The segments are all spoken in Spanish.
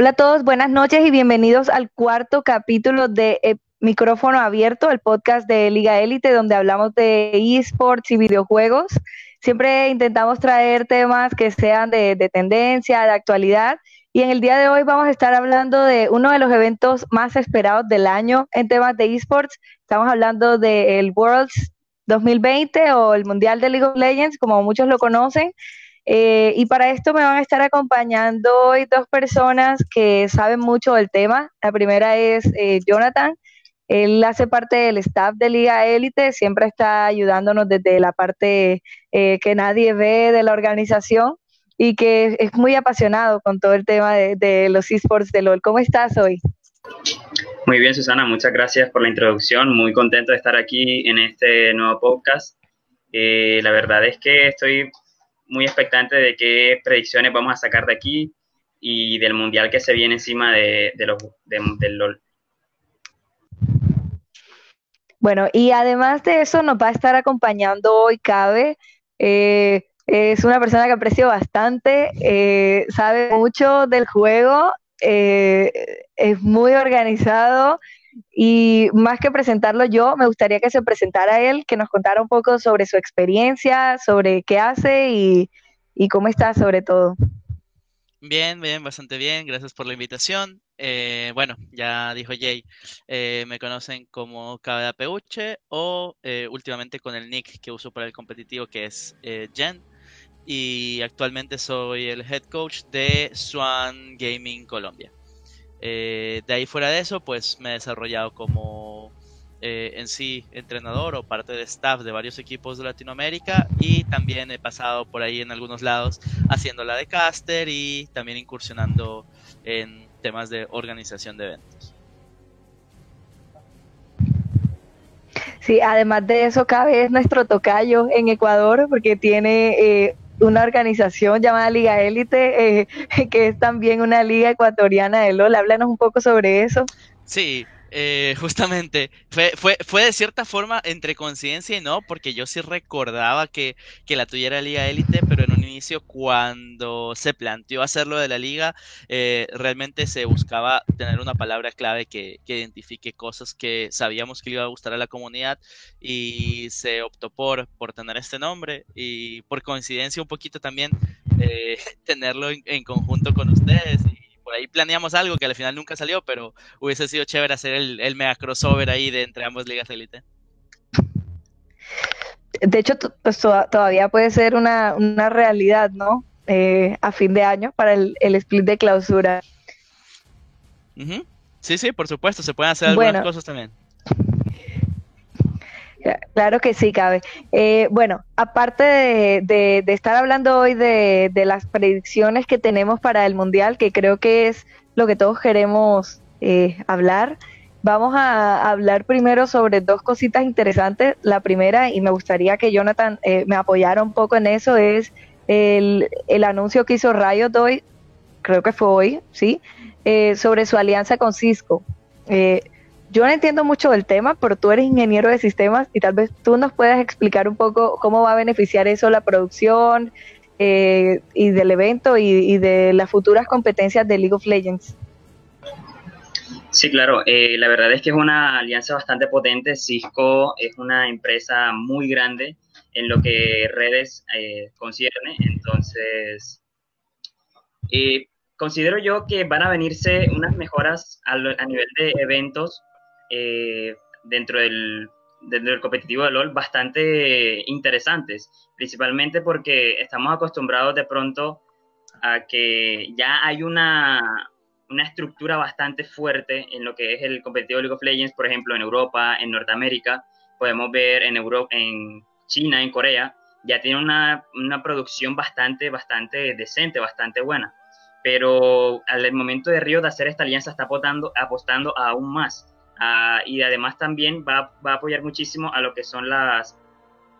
Hola a todos, buenas noches y bienvenidos al cuarto capítulo de eh, Micrófono Abierto, el podcast de Liga Élite, donde hablamos de esports y videojuegos. Siempre intentamos traer temas que sean de, tendencia, de actualidad. Y en el día de hoy vamos a estar hablando de uno de los eventos más esperados del año en temas de esports. Estamos hablando del Worlds 2020 o el Mundial de League of Legends, como muchos lo conocen. Eh, y para esto me van a estar acompañando hoy dos personas que saben mucho del tema. La primera es eh, Jonathan. Él hace parte del staff de Liga Élite, siempre está ayudándonos desde la parte eh, que nadie ve de la organización y que es muy apasionado con todo el tema de, los esports de LOL. ¿Cómo estás hoy? Muy bien, Susana, muchas gracias por la introducción. Muy contento de estar aquí en este nuevo podcast. la verdad es que estoy muy expectante de qué predicciones vamos a sacar de aquí y del mundial que se viene encima de, los, del LOL. Bueno, y además de eso nos va a estar acompañando hoy Cabe. Eh, es una persona que aprecio bastante, eh, sabe mucho del juego, eh, es muy organizado y más que presentarlo yo, me gustaría que se presentara él, que nos contara un poco sobre su experiencia, sobre qué hace y, cómo está sobre todo. Bien, bien, bastante bien. Gracias por la invitación. Eh, bueno, ya dijo Jay, eh, me conocen como Cabeda Peuche o eh, últimamente con el nick que uso para el competitivo que es Jen. Y actualmente soy el head coach de Swan Gaming Colombia. Eh, de ahí fuera de eso, pues me he desarrollado como eh, en sí entrenador o parte de staff de varios equipos de Latinoamérica y también he pasado por ahí en algunos lados haciendo la de caster y también incursionando en temas de organización de eventos. Sí, además de eso, cabe es nuestro tocayo en Ecuador porque tiene eh, una organización llamada Liga Élite, eh, que es también una liga ecuatoriana de LOL. Háblanos un poco sobre eso. Sí, eh, justamente, fue, fue, fue de cierta forma entre coincidencia y no, porque yo sí recordaba que, que la tuya era Liga Élite, pero en inicio cuando se planteó hacerlo de la liga, eh, realmente se buscaba tener una palabra clave que, que, identifique cosas que sabíamos que le iba a gustar a la comunidad y se optó por, tener este nombre y por coincidencia un poquito también eh, tenerlo en, en conjunto con ustedes. Y, por ahí planeamos algo que al final nunca salió, pero hubiese sido chévere hacer el, el mega crossover ahí de entre ambas ligas de élite. De hecho, pues, todavía puede ser una, realidad, ¿no? Eh, a fin de año para el, split de clausura. Sí, sí, por supuesto, se pueden hacer algunas cosas también. Claro que sí, cabe. Eh, bueno, aparte de, estar hablando hoy de, las predicciones que tenemos para el Mundial, que creo que es lo que todos queremos eh, hablar, vamos a hablar primero sobre dos cositas interesantes. La primera, y me gustaría que Jonathan eh, me apoyara un poco en eso, es el, anuncio que hizo Riot hoy, creo que fue hoy, ¿sí? sobre su alianza con Cisco. Eh, yo no entiendo mucho del tema, pero tú eres ingeniero de sistemas y tal vez tú nos puedas explicar un poco cómo va a beneficiar eso la producción eh, y del evento y, de las futuras competencias de League of Legends. Sí, claro. Eh, la verdad es que es una alianza bastante potente. Cisco es una empresa muy grande en lo que redes eh, concierne. Entonces, considero yo que van a venirse unas mejoras a nivel de eventos eh, dentro, del, del competitivo de LOL bastante interesantes, principalmente porque estamos acostumbrados de pronto a que ya hay una, una estructura bastante fuerte en lo que es el competitivo League of Legends, por ejemplo, en Europa, en Norteamérica, podemos ver en, Europa, en China, en Corea, ya tiene una, una, producción bastante, bastante decente, bastante buena. Pero al momento de Río de hacer esta alianza está apostando, apostando aún más Ah, y además también va, va, a apoyar muchísimo a lo que son las,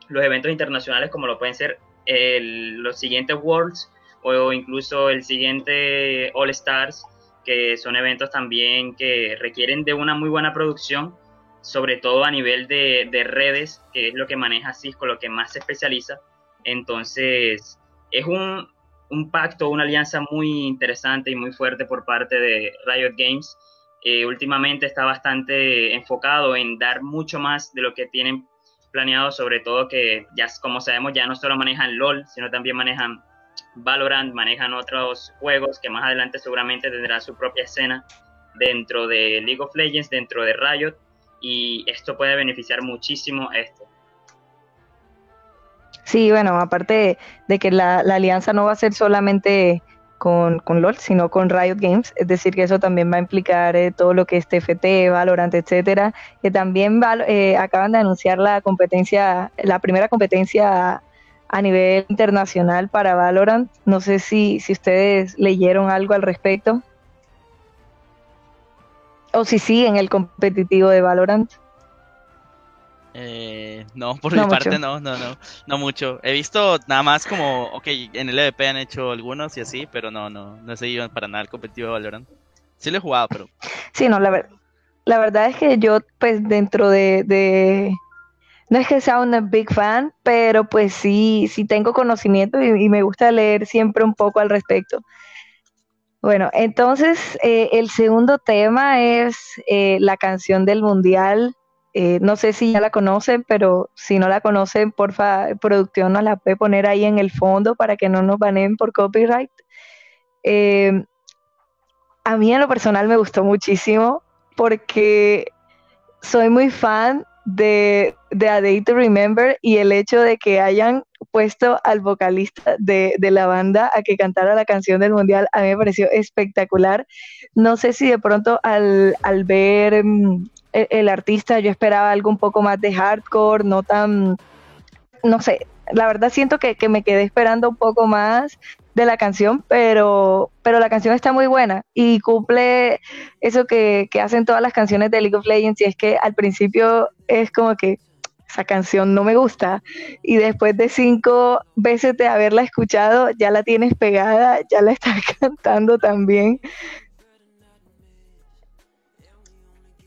los eventos internacionales como lo pueden ser los siguientes Worlds o incluso el siguiente All Stars, que son eventos también que requieren de una muy buena producción, sobre todo a nivel de, de redes, que es lo que maneja Cisco, lo que más se especializa. Entonces, es un, un pacto, una alianza muy interesante y muy fuerte por parte de Riot Games. Eh, últimamente está bastante enfocado en dar mucho más de lo que tienen planeado, sobre todo que ya como sabemos ya no solo manejan LOL, sino también manejan Valorant, manejan otros juegos que más adelante seguramente tendrán su propia escena dentro de League of Legends, dentro de Riot, y esto puede beneficiar muchísimo esto. Sí, bueno, aparte de, que la, alianza no va a ser solamente con, con, LOL, sino con Riot Games, es decir, que eso también va a implicar eh, todo lo que es TFT, Valorant, etcétera, que también eh, acaban de anunciar la competencia, la primera competencia a nivel internacional para Valorant. No sé si, si ustedes leyeron algo al respecto. O si sí en el competitivo de Valorant. Eh, no, por mi parte no, no, no, no mucho. He visto nada más como, ok, en el EVP han hecho algunos y así, pero no, no, no he seguido para nada el competitivo de Valorant. Sí lo he jugado, pero... Sí, no, la, la verdad es que yo, pues, dentro de, de... No es que sea una big fan, pero pues sí, sí tengo conocimiento y me gusta leer siempre un poco al respecto. Bueno, entonces eh, el segundo tema es eh, la canción del mundial. Eh, no sé si ya la conocen, pero si no la conocen, porfa, producción nos la puede poner ahí en el fondo para que no nos baneen por copyright. a mí en lo personal me gustó muchísimo porque soy muy fan de, de A Day to Remember y el hecho de que hayan puesto al vocalista de, la banda a que cantara la canción del mundial, a mí me pareció espectacular. No sé si de pronto al, ver mm, el, artista yo esperaba algo un poco más de hardcore, no tan, no sé, la verdad siento que, me quedé esperando un poco más de la canción, pero, pero la canción está muy buena y cumple eso que, que hacen todas las canciones de League of Legends y es que al principio es como que esa canción no me gusta. Y después de cinco veces de haberla escuchado, ya la tienes pegada, ya la estás cantando también.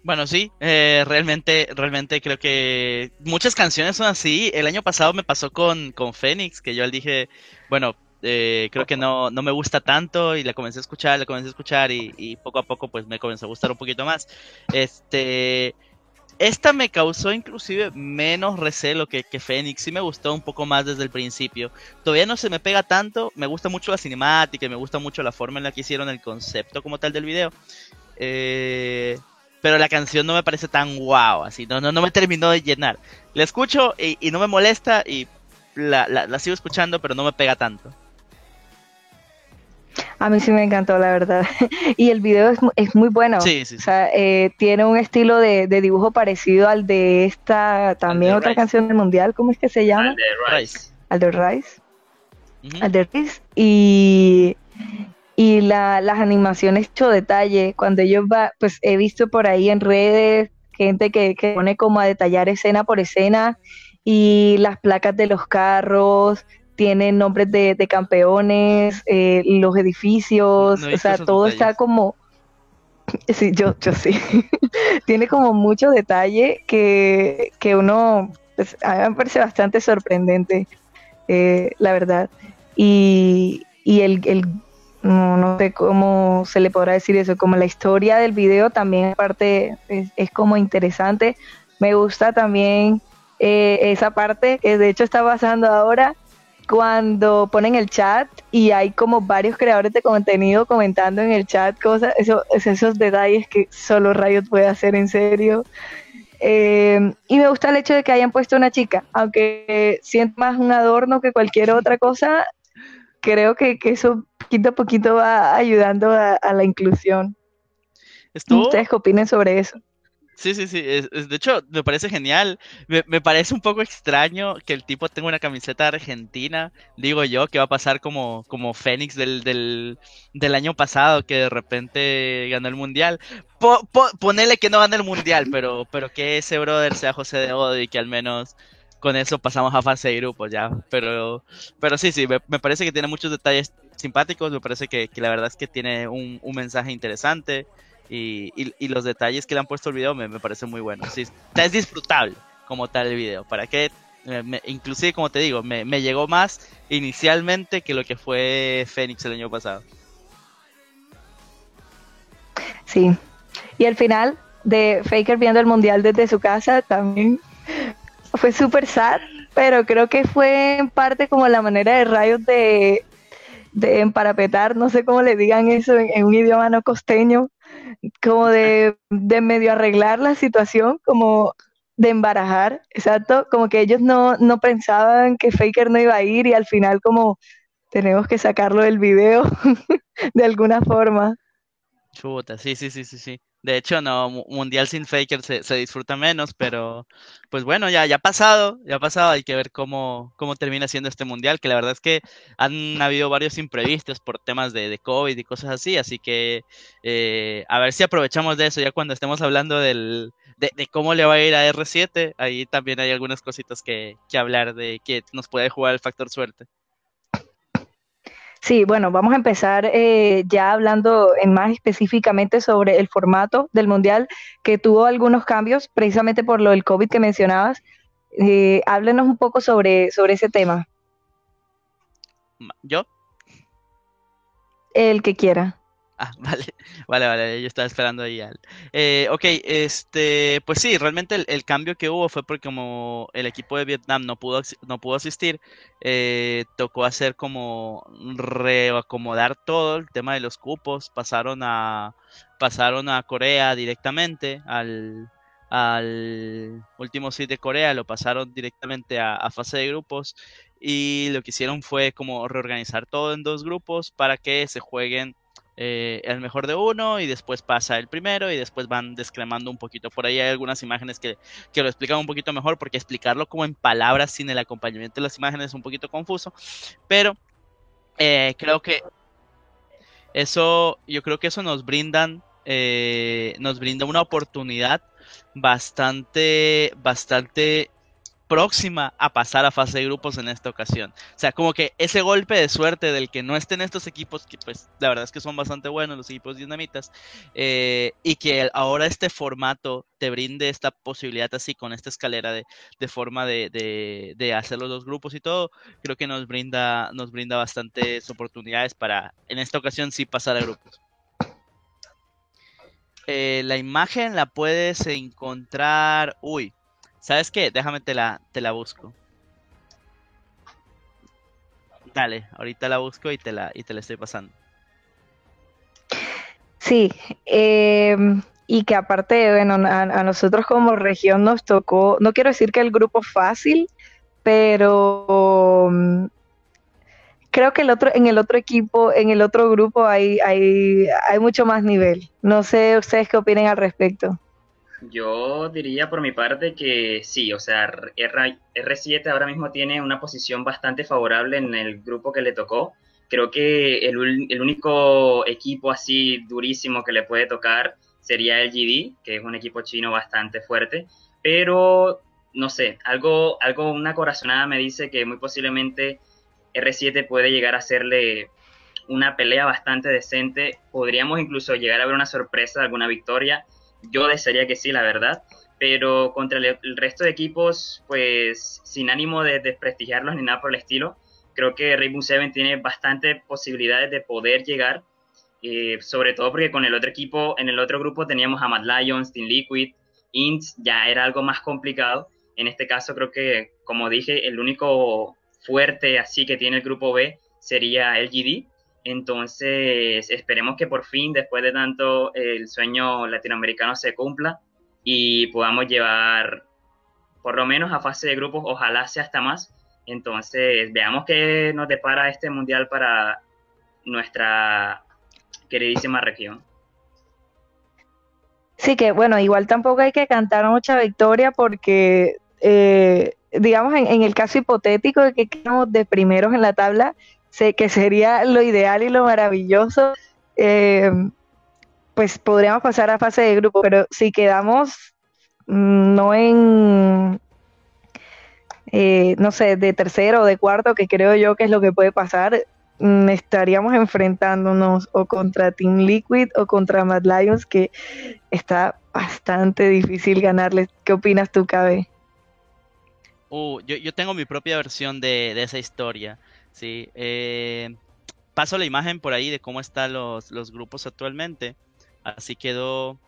Bueno, sí, eh, realmente, realmente creo que muchas canciones son así. El año pasado me pasó con, con Fénix, que yo le dije, bueno, eh, creo que no, no me gusta tanto y la comencé a escuchar, la comencé a escuchar y, y poco a poco pues me comenzó a gustar un poquito más. Este, esta me causó inclusive menos recelo que, que Fénix. Sí me gustó un poco más desde el principio. Todavía no se me pega tanto. Me gusta mucho la cinemática y me gusta mucho la forma en la que hicieron el concepto como tal del video. Eh, pero la canción no me parece tan guau, así, no, no, no me terminó de llenar. La escucho y, no me molesta y la, la, sigo escuchando, pero no me pega tanto. A mí sí me encantó, la verdad. y el video es, es muy bueno. Sí, sí, O sea, eh, tiene un estilo de, dibujo parecido al de esta, también otra canción del mundial, ¿cómo es que se llama? Al de Rice. Al de Rice. Al de Rice. Y, y la, las animaciones hecho detalle. Cuando ellos va, pues he visto por ahí en redes gente que, que pone como a detallar escena por escena y las placas de los carros, tienen nombres de, campeones, eh, los edificios, o sea, todo está como... Sí, yo, yo sí. Tiene como mucho detalle que, que uno, pues, a mí me parece bastante sorprendente, eh, la verdad. Y, y el, el no, no, sé cómo se le podrá decir eso, como la historia del video también aparte es, es como interesante. Me gusta también eh, esa parte que de hecho está pasando ahora, cuando ponen el chat y hay como varios creadores de contenido comentando en el chat cosas, eso, esos detalles que solo Riot puede hacer en serio. Eh, y me gusta el hecho de que hayan puesto una chica, aunque siento más un adorno que cualquier otra cosa, creo que, eso poquito a poquito va ayudando a, la inclusión. ¿Ustedes qué opinen sobre eso? Sí, sí, sí. de hecho, me parece genial. Me, parece un poco extraño que el tipo tenga una camiseta argentina. Digo yo, que va a pasar como, como Fénix del, del, año pasado, que de repente ganó el mundial. ponele que no gane el mundial, pero, pero que ese brother sea José de Odo y que al menos con eso pasamos a fase de grupos ya. Pero, pero sí, sí, me, parece que tiene muchos detalles simpáticos. Me parece que, la verdad es que tiene un, un mensaje interesante y, los detalles que le han puesto el video me, me parecen muy buenos. Es disfrutable como tal el video. ¿Para qué inclusive, como te digo, me, me llegó más inicialmente que lo que fue Fénix el año pasado. Sí. Y el final de Faker viendo el mundial desde su casa también fue súper sad, pero creo que fue en parte como la manera de Rayos de, de emparapetar, no sé cómo le digan eso en, un idioma no costeño, como de, de, medio arreglar la situación, como de embarajar, exacto, como que ellos no, no pensaban que Faker no iba a ir y al final como tenemos que sacarlo del video de alguna forma. Chuta, sí, sí, sí, sí, sí. De hecho, no, Mundial sin Faker se, se, disfruta menos, pero pues bueno, ya, ya ha pasado, ya ha pasado, hay que ver cómo, cómo termina siendo este Mundial, que la verdad es que han habido varios imprevistos por temas de, de COVID y cosas así, así que eh, a ver si aprovechamos de eso ya cuando estemos hablando del, de, de, cómo le va a ir a R7, ahí también hay algunas cositas que, que hablar de que nos puede jugar el factor suerte. Sí, bueno, vamos a empezar eh, ya hablando en más específicamente sobre el formato del Mundial, que tuvo algunos cambios precisamente por lo del COVID que mencionabas. Eh, háblenos un poco sobre, sobre ese tema. ¿Yo? El que quiera. Ah, vale, vale, vale, yo estaba esperando ahí al. Eh, ok, este, pues sí, realmente el, cambio que hubo fue porque como el equipo de Vietnam no pudo, no pudo asistir, eh, tocó hacer como reacomodar todo el tema de los cupos, pasaron a, pasaron a Corea directamente al, al último seed de Corea, lo pasaron directamente a, a fase de grupos y lo que hicieron fue como reorganizar todo en dos grupos para que se jueguen eh, el mejor de uno y después pasa el primero y después van descremando un poquito. Por ahí hay algunas imágenes que, lo explican un poquito mejor porque explicarlo como en palabras sin el acompañamiento de las imágenes es un poquito confuso, pero eh, creo que eso, yo creo que eso nos brindan, eh, nos brinda una oportunidad bastante, bastante próxima a pasar a fase de grupos en esta ocasión. O sea, como que ese golpe de suerte del que no estén estos equipos, que pues la verdad es que son bastante buenos los equipos dinamitas, eh, y que ahora este formato te brinde esta posibilidad así con esta escalera de, de forma de, de, hacer los dos grupos y todo, creo que nos brinda, nos brinda bastantes oportunidades para en esta ocasión sí pasar a grupos. Eh, la imagen la puedes encontrar, uy, ¿Sabes qué? Déjame te la, te la busco. Dale, ahorita la busco y te la, y te la estoy pasando. Sí, em, y que aparte, bueno, a, nosotros como región nos tocó, no quiero decir que el grupo fácil, pero um, creo que el otro, en el otro equipo, en el otro grupo hay, hay, hay mucho más nivel. No sé ustedes qué opinen al respecto. Yo diría por mi parte que sí, o sea, R, 7 ahora mismo tiene una posición bastante favorable en el grupo que le tocó. Creo que el, el único equipo así durísimo que le puede tocar sería el GD, que es un equipo chino bastante fuerte, pero no sé, algo, algo, una corazonada me dice que muy posiblemente R7 puede llegar a hacerle una pelea bastante decente. Podríamos incluso llegar a ver una sorpresa, alguna victoria yo desearía que sí, la verdad, pero contra el, resto de equipos, pues sin ánimo de desprestigiarlos ni nada por el estilo, creo que Rainbow Seven tiene bastantes posibilidades de poder llegar, eh, sobre todo porque con el otro equipo, en el otro grupo teníamos a Mad Lions, Team Liquid, Ints, ya era algo más complicado. En este caso creo que, como dije, el único fuerte así que tiene el grupo B sería LGD, entonces, esperemos que por fin, después de tanto, el sueño latinoamericano se cumpla y podamos llevar por lo menos a fase de grupos, ojalá sea hasta más. Entonces, veamos qué nos depara este mundial para nuestra queridísima región. Sí, que bueno, igual tampoco hay que cantar mucha victoria porque, eh, digamos, en, en, el caso hipotético de que quedamos de primeros en la tabla, sé que sería lo ideal y lo maravilloso, eh, pues podríamos pasar a fase de grupo, pero si quedamos mm, no en, eh, no sé, de tercero o de cuarto, que creo yo que es lo que puede pasar, mm, estaríamos enfrentándonos o contra Team Liquid o contra Mad Lions, que está bastante difícil ganarles. ¿Qué opinas tú, KB? Uh, yo, yo, tengo mi propia versión de, de esa historia. Sí. Eh, paso la imagen por ahí de cómo están los, los grupos actualmente. Así quedó.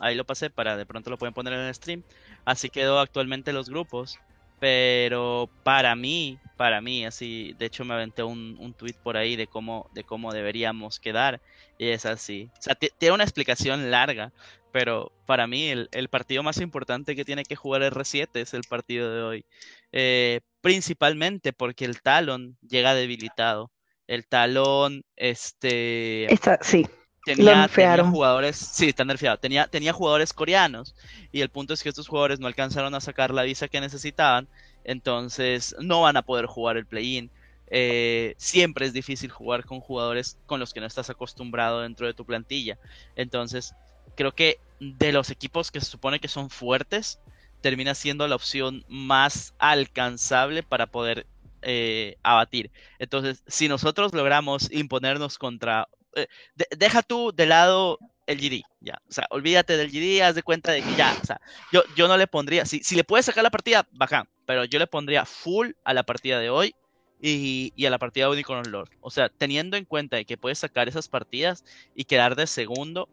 Ahí lo pasé para de pronto lo pueden poner en el stream. Así quedó actualmente los grupos. Pero para mí, para mí, así, de hecho me aventé un, un tweet por ahí de cómo, de cómo deberíamos quedar. Y es así. O sea, tiene una explicación larga, pero para mí el, el, partido más importante que tiene que jugar R7 es el partido de hoy. Eh, principalmente porque el talón llega debilitado. El talón, este... Sí. Tenía, tenía, jugadores, sí, está nerfeado. Tenía, tenía jugadores coreanos y el punto es que estos jugadores no alcanzaron a sacar la visa que necesitaban, entonces no van a poder jugar el play-in. Eh, siempre es difícil jugar con jugadores con los que no estás acostumbrado dentro de tu plantilla. Entonces, creo que de los equipos que se supone que son fuertes, termina siendo la opción más alcanzable para poder eh, abatir. Entonces, si nosotros logramos imponernos contra... Eh, de, deja tú de lado el GD, ya. O sea, olvídate del GD, haz de cuenta de que ya, o sea, yo, yo no le pondría, si, si le puedes sacar la partida, bacán, pero yo le pondría full a la partida de hoy y, y, a la partida de Unicorn Lord. O sea, teniendo en cuenta que puedes sacar esas partidas y quedar de segundo,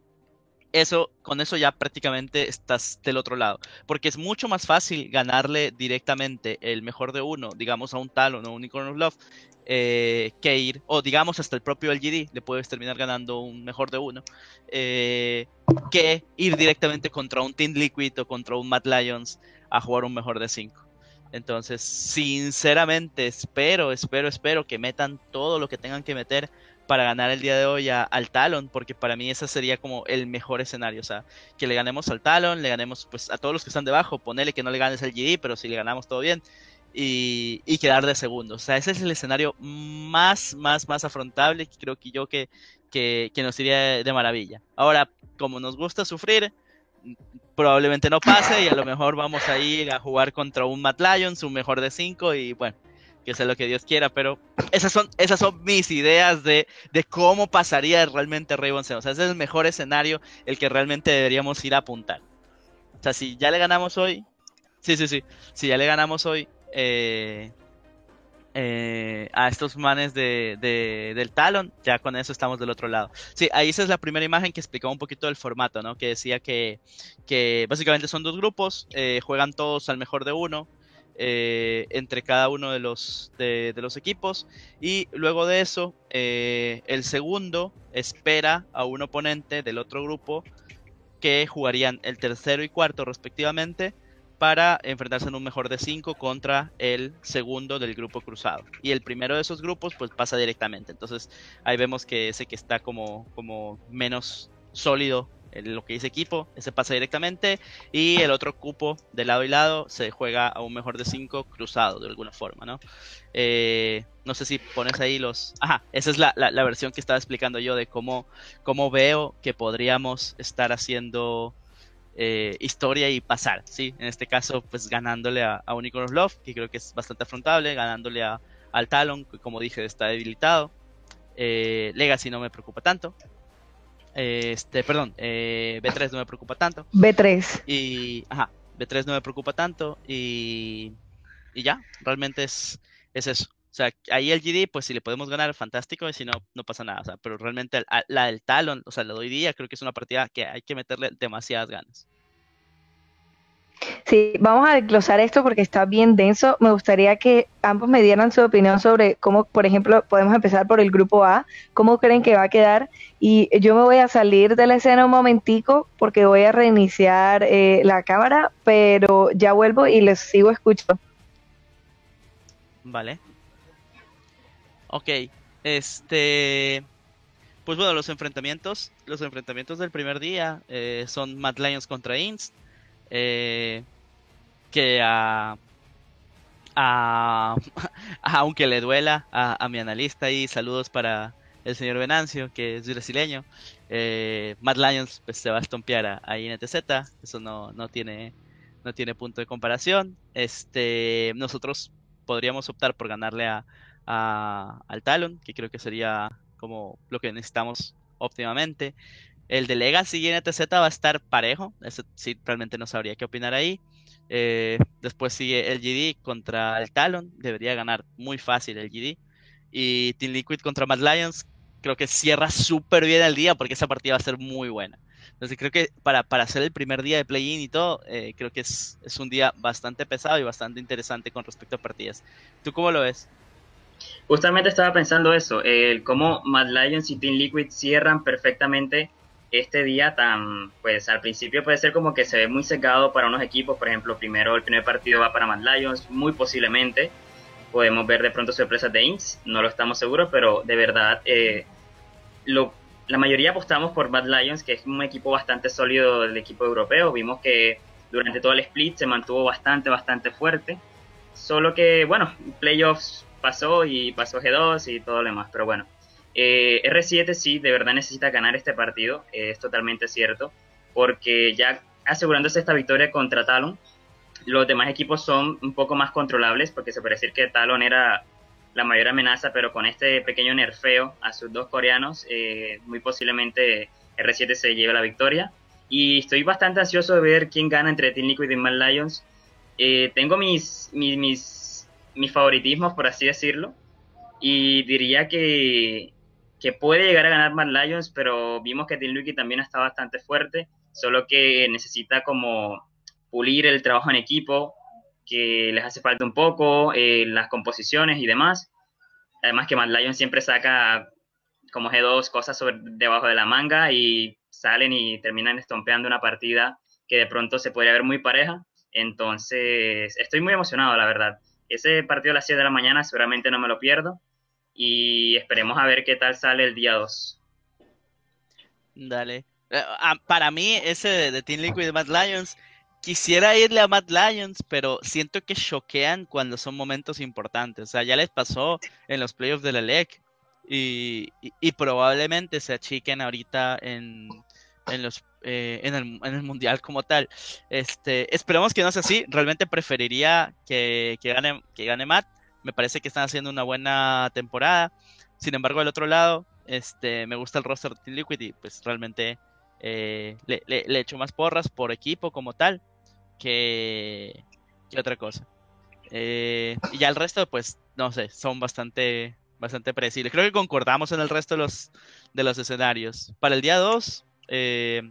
eso, con eso ya prácticamente estás del otro lado. Porque es mucho más fácil ganarle directamente el mejor de uno, digamos a un Talon o un Unicorn of Love, que ir, o digamos hasta el propio LGD, le puedes terminar ganando un mejor de uno, eh, que ir directamente contra un Team Liquid o contra un Mad Lions a jugar un mejor de 5. Entonces, sinceramente, espero, espero, espero que metan todo lo que tengan que meter para ganar el día de hoy al Talon, porque para mí ese sería como el mejor escenario, o sea, que le ganemos al Talon, le ganemos pues a todos los que están debajo, ponele que no le ganes al GD, pero si le ganamos todo bien, y, quedar de segundo, o sea, ese es el escenario más, más, más afrontable, creo que yo que, que, que nos iría de maravilla. Ahora, como nos gusta sufrir, probablemente no pase y a lo mejor vamos a ir a jugar contra un Matt Lions, un mejor de 5 y bueno, que sea lo que Dios quiera, pero esas son, esas son mis ideas de, de cómo pasaría realmente Raven O sea, ese es el mejor escenario, el que realmente deberíamos ir a apuntar. O sea, si ya le ganamos hoy, sí, sí, sí, si ya le ganamos hoy eh, eh, a estos manes de, de, del Talon, ya con eso estamos del otro lado. Sí, ahí esa es la primera imagen que explicaba un poquito el formato, ¿no? Que decía que, que básicamente son dos grupos, eh, juegan todos al mejor de uno, eh, entre cada uno de los, de, los equipos. Y luego de eso, eh, el segundo espera a un oponente del otro grupo que jugarían el tercero y cuarto respectivamente para enfrentarse en un mejor de 5 contra el segundo del grupo cruzado. Y el primero de esos grupos pues pasa directamente. Entonces ahí vemos que ese que está como, como menos sólido lo que dice equipo, ese pasa directamente y el otro cupo de lado y lado se juega a un mejor de 5 cruzado de alguna forma, ¿no? Eh, no sé si pones ahí los... Ajá, esa es la, la, versión que estaba explicando yo de cómo, cómo veo que podríamos estar haciendo eh, historia y pasar, ¿sí? En este caso, pues ganándole a, a Unicorn Love, que creo que es bastante afrontable, ganándole a, al Talon, que como dije está debilitado. Eh, Legacy no me preocupa tanto, este, perdón, eh, B3 no me preocupa tanto. B3. Y, ajá, B3 no me preocupa tanto y, y ya, realmente es, es eso. O sea, ahí el GD, pues si le podemos ganar, fantástico, y si no, no pasa nada. O sea, pero realmente la del Talon, o sea, la doy día, creo que es una partida que hay que meterle demasiadas ganas. Sí, vamos a desglosar esto porque está bien denso. Me gustaría que ambos me dieran su opinión sobre cómo, por ejemplo, podemos empezar por el grupo A, cómo creen que va a quedar. Y yo me voy a salir de la escena un momentico porque voy a reiniciar eh, la cámara, pero ya vuelvo y les sigo escuchando. Vale. Ok, este... Pues bueno, los enfrentamientos, los enfrentamientos del primer día eh, son Mad Lions contra Inst eh, que aunque le duela a, mi analista y saludos para el señor Venancio, que es brasileño, eh, Mad Lions pues, se va a estompear a, INTZ, eso no, no, tiene, no tiene punto de comparación. Este, nosotros podríamos optar por ganarle a, al Talon, que creo que sería como lo que necesitamos óptimamente. El de Legacy y NTZ va a estar parejo. Eso sí, realmente no sabría qué opinar ahí. Eh, después sigue el GD contra el Talon, debería ganar muy fácil el GD. Y Team Liquid contra Mad Lions, creo que cierra súper bien el día porque esa partida va a ser muy buena. Entonces creo que para, para hacer el primer día de play-in y todo, eh, creo que es, es, un día bastante pesado y bastante interesante con respecto a partidas. ¿Tú cómo lo ves? Justamente estaba pensando eso, el cómo Mad Lions y Team Liquid cierran perfectamente este día tan, pues al principio puede ser como que se ve muy secado para unos equipos, por ejemplo, primero el primer partido va para Mad Lions, muy posiblemente, podemos ver de pronto sorpresas de Inks, no lo estamos seguros, pero de verdad eh, lo, la mayoría apostamos por Mad Lions, que es un equipo bastante sólido del equipo europeo, vimos que durante todo el split se mantuvo bastante, bastante fuerte, solo que bueno, playoffs pasó y pasó G2 y todo lo demás, pero bueno. Eh, R7 sí, de verdad necesita ganar este partido, eh, es totalmente cierto, porque ya asegurándose esta victoria contra Talon, los demás equipos son un poco más controlables, porque se puede decir que Talon era la mayor amenaza, pero con este pequeño nerfeo a sus dos coreanos, eh, muy posiblemente R7 se lleve la victoria. Y estoy bastante ansioso de ver quién gana entre Team Liquid y Mad Lions. tengo mis, mis, mis mis favoritismos, por así decirlo. Y diría que, que puede llegar a ganar Mad Lions, pero vimos que Team Liquid también está bastante fuerte, solo que necesita como pulir el trabajo en equipo, que les hace falta un poco, eh, las composiciones y demás. Además que Mad Lions siempre saca como G2 cosas debajo de la manga y salen y terminan estompeando una partida que de pronto se podría ver muy pareja. Entonces, estoy muy emocionado, la verdad. Ese partido a las 7 de la mañana seguramente no me lo pierdo y esperemos a ver qué tal sale el día 2. Dale. Eh, ah, para mí, ese de Team Liquid de Mad Lions, quisiera irle a Mad Lions, pero siento que choquean cuando son momentos importantes. O sea, ya les pasó en los playoffs de la LEC y, y probablemente se achiquen ahorita en, en los eh, en, el, en, el, mundial como tal. Este, esperemos que no sea así. Realmente preferiría que, que, gane, que gane Matt. Me parece que están haciendo una buena temporada. Sin embargo, al otro lado, este, me gusta el roster de Team Liquid y pues realmente eh, le, le, echo más porras por equipo como tal que, que otra cosa. Eh, y ya el resto, pues, no sé, son bastante, bastante predecibles. Creo que concordamos en el resto de los, de los escenarios. Para el día 2, eh,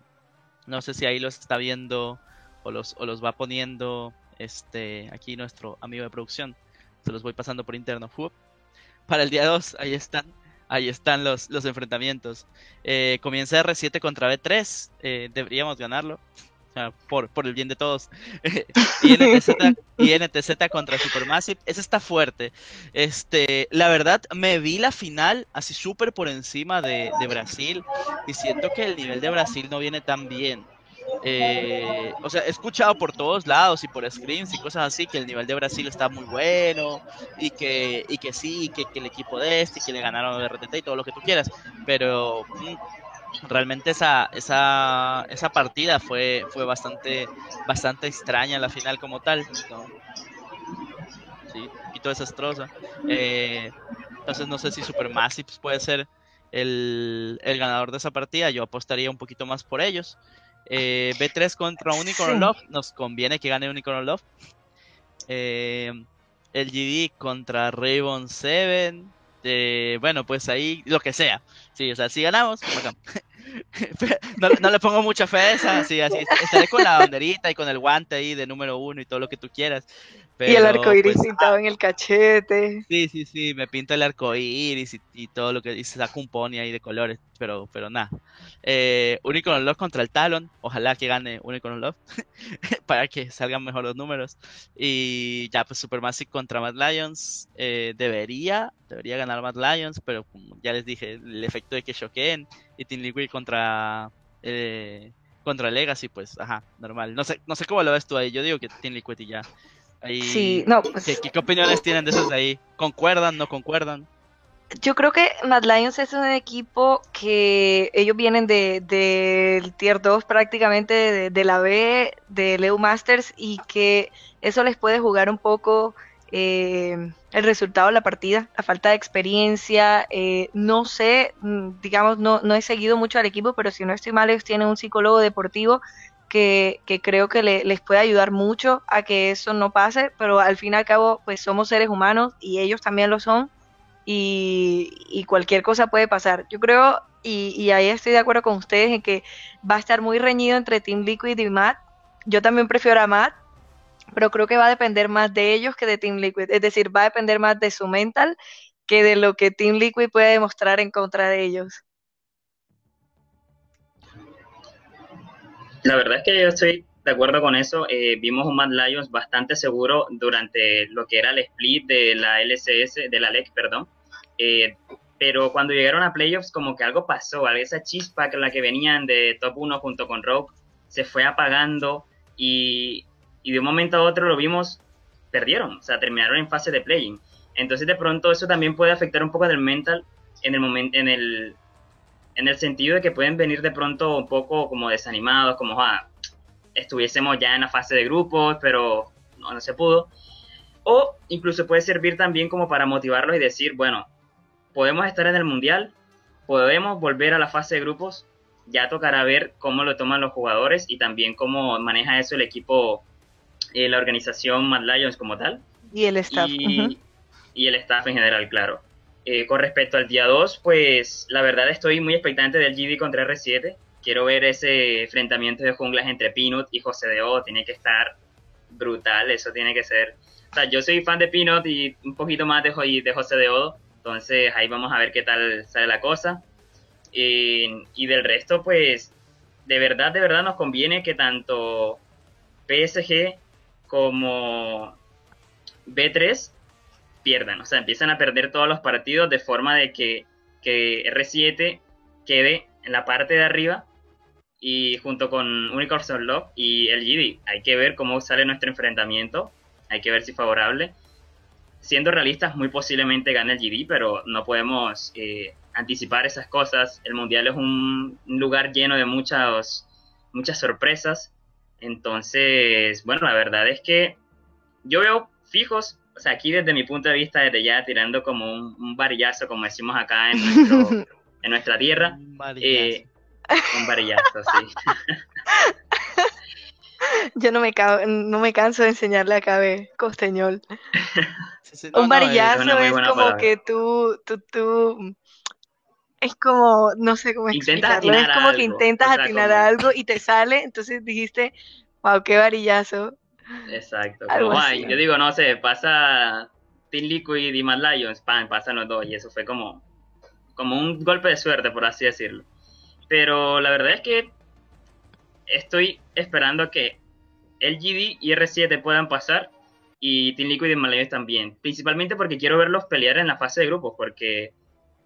no sé si ahí los está viendo o los, o los va poniendo este aquí nuestro amigo de producción. Se los voy pasando por interno. Para el día 2, ahí están. Ahí están los, los enfrentamientos. Eh, comienza R7 contra B3. Eh, deberíamos ganarlo. por, por el bien de todos. y, NTZ, contra Supermassive. Ese está fuerte. Este, la verdad, me vi la final así súper por encima de, de, Brasil. Y siento que el nivel de Brasil no viene tan bien. Eh, o sea, he escuchado por todos lados y por screens y cosas así que el nivel de Brasil está muy bueno y que, y que sí, que, que el equipo de este, que le ganaron de RTT y todo lo que tú quieras. Pero mm, realmente esa, esa, esa partida fue, fue bastante, bastante extraña la final como tal. ¿no? Sí, un poquito desastrosa. Eh, entonces no sé si Supermassive puede ser el, el, ganador de esa partida. Yo apostaría un poquito más por ellos. Eh, B3 contra Unicorn Love. Nos conviene que gane Unicorn Love. Eh, el GD contra Raven 7. Eh, bueno, pues ahí lo que sea. Sí, o sea, si ganamos, no, no, le pongo mucha fe a esa, sí, así estaré con la banderita y con el guante ahí de número uno y todo lo que tú quieras y el arco iris pues, pintado en el cachete. Sí, sí, sí, me pinto el arco iris y, todo lo que dice, saco un pony ahí de colores, pero, pero nada. Eh, Unicorn Love contra el Talon, ojalá que gane Unicorn Love para que salgan mejor los números. Y ya, pues Supermassive contra Mad Lions, eh, debería, debería ganar Mad Lions, pero como ya les dije, el efecto de que choqueen y Team Liquid contra. Eh, contra Legacy, pues, ajá, normal. No sé, no sé cómo lo ves tú ahí. Yo digo que Team Liquid y ya sí, no, pues, ¿qué, opiniones tienen de esos ahí? ¿Concuerdan, no concuerdan? Yo creo que Mad Lions es un equipo que ellos vienen del de, Tier 2 prácticamente, de, la B, de Leo Masters, y que eso les puede jugar un poco eh, el resultado de la partida, la falta de experiencia. Eh, no sé, mm, digamos, no, no he seguido mucho al equipo, pero si no estoy mal, ellos tienen un psicólogo deportivo que, creo que les puede ayudar mucho a que eso no pase, pero al fin y al cabo, pues somos seres humanos y ellos también lo son y, cualquier cosa puede pasar. Yo creo, y, y, ahí estoy de acuerdo con ustedes, en que va a estar muy reñido entre Team Liquid y Matt. Yo también prefiero a Matt, pero creo que va a depender más de ellos que de Team Liquid. Es decir, va a depender más de su mental que de lo que Team Liquid puede demostrar en contra de ellos. La verdad es que yo estoy de acuerdo con eso. Eh, vimos un Mad Lions bastante seguro durante lo que era el split de la LCS, de la LEC, perdón. Eh, pero cuando llegaron a playoffs, como que algo pasó, esa chispa con la que venían de top 1 junto con Rogue se fue apagando y, y de un momento a otro lo vimos, perdieron, o sea, terminaron en fase de playing. Entonces de pronto eso también puede afectar un poco del mental en el momento, en el, en el sentido de que pueden venir de pronto un poco como desanimados, como ah, estuviésemos ya en la fase de grupos, pero no, no se pudo. O incluso puede servir también como para motivarlos y decir, bueno, podemos estar en el mundial, podemos volver a la fase de grupos, ya tocará ver cómo lo toman los jugadores y también cómo maneja eso el equipo, eh, la organización Mad Lions como tal. Y el staff. Y, el staff en general, claro. Eh, con respecto al día 2, pues la verdad estoy muy expectante del GD contra R7. Quiero ver ese enfrentamiento de junglas entre Pinot y José de O. Tiene que estar brutal, eso tiene que ser. O sea, yo soy fan de Pinot y un poquito más de, de José de Odo. Entonces ahí vamos a ver qué tal sale la cosa. y del resto, pues, de verdad, de verdad nos conviene que tanto PSG como B3 pierdan. O sea, empiezan a perder todos los partidos de forma de que, que R7 quede en la parte de arriba y junto con Unicorn Unlock y el GD. Hay que ver cómo sale nuestro enfrentamiento. Hay que ver si favorable siendo realistas, muy posiblemente gane el GD, pero no podemos eh, anticipar esas cosas. El Mundial es un lugar lleno de muchas, muchas sorpresas. Entonces, bueno, la verdad es que yo veo fijos, o sea, aquí desde mi punto de vista, desde ya tirando como un, varillazo, como decimos acá en, en nuestra tierra. Un varillazo. Eh, un varillazo, sí. Yo no me, no me canso de enseñarle a Cabe costeñol. un varillazo es, como que tú, tú, tú, es como, no sé cómo explicarlo, es como que intentas atinar algo y te sale, entonces dijiste, wow, qué varillazo. Exacto, yo digo, no sé, pasa Team Liquid y Mad Lions, pan, pasan los dos, y eso fue como, como un golpe de suerte, por así decirlo. Pero la verdad es que estoy esperando que LGD y R7 puedan pasar y Team Liquid y Malayo también. Principalmente porque quiero verlos pelear en la fase de grupos, porque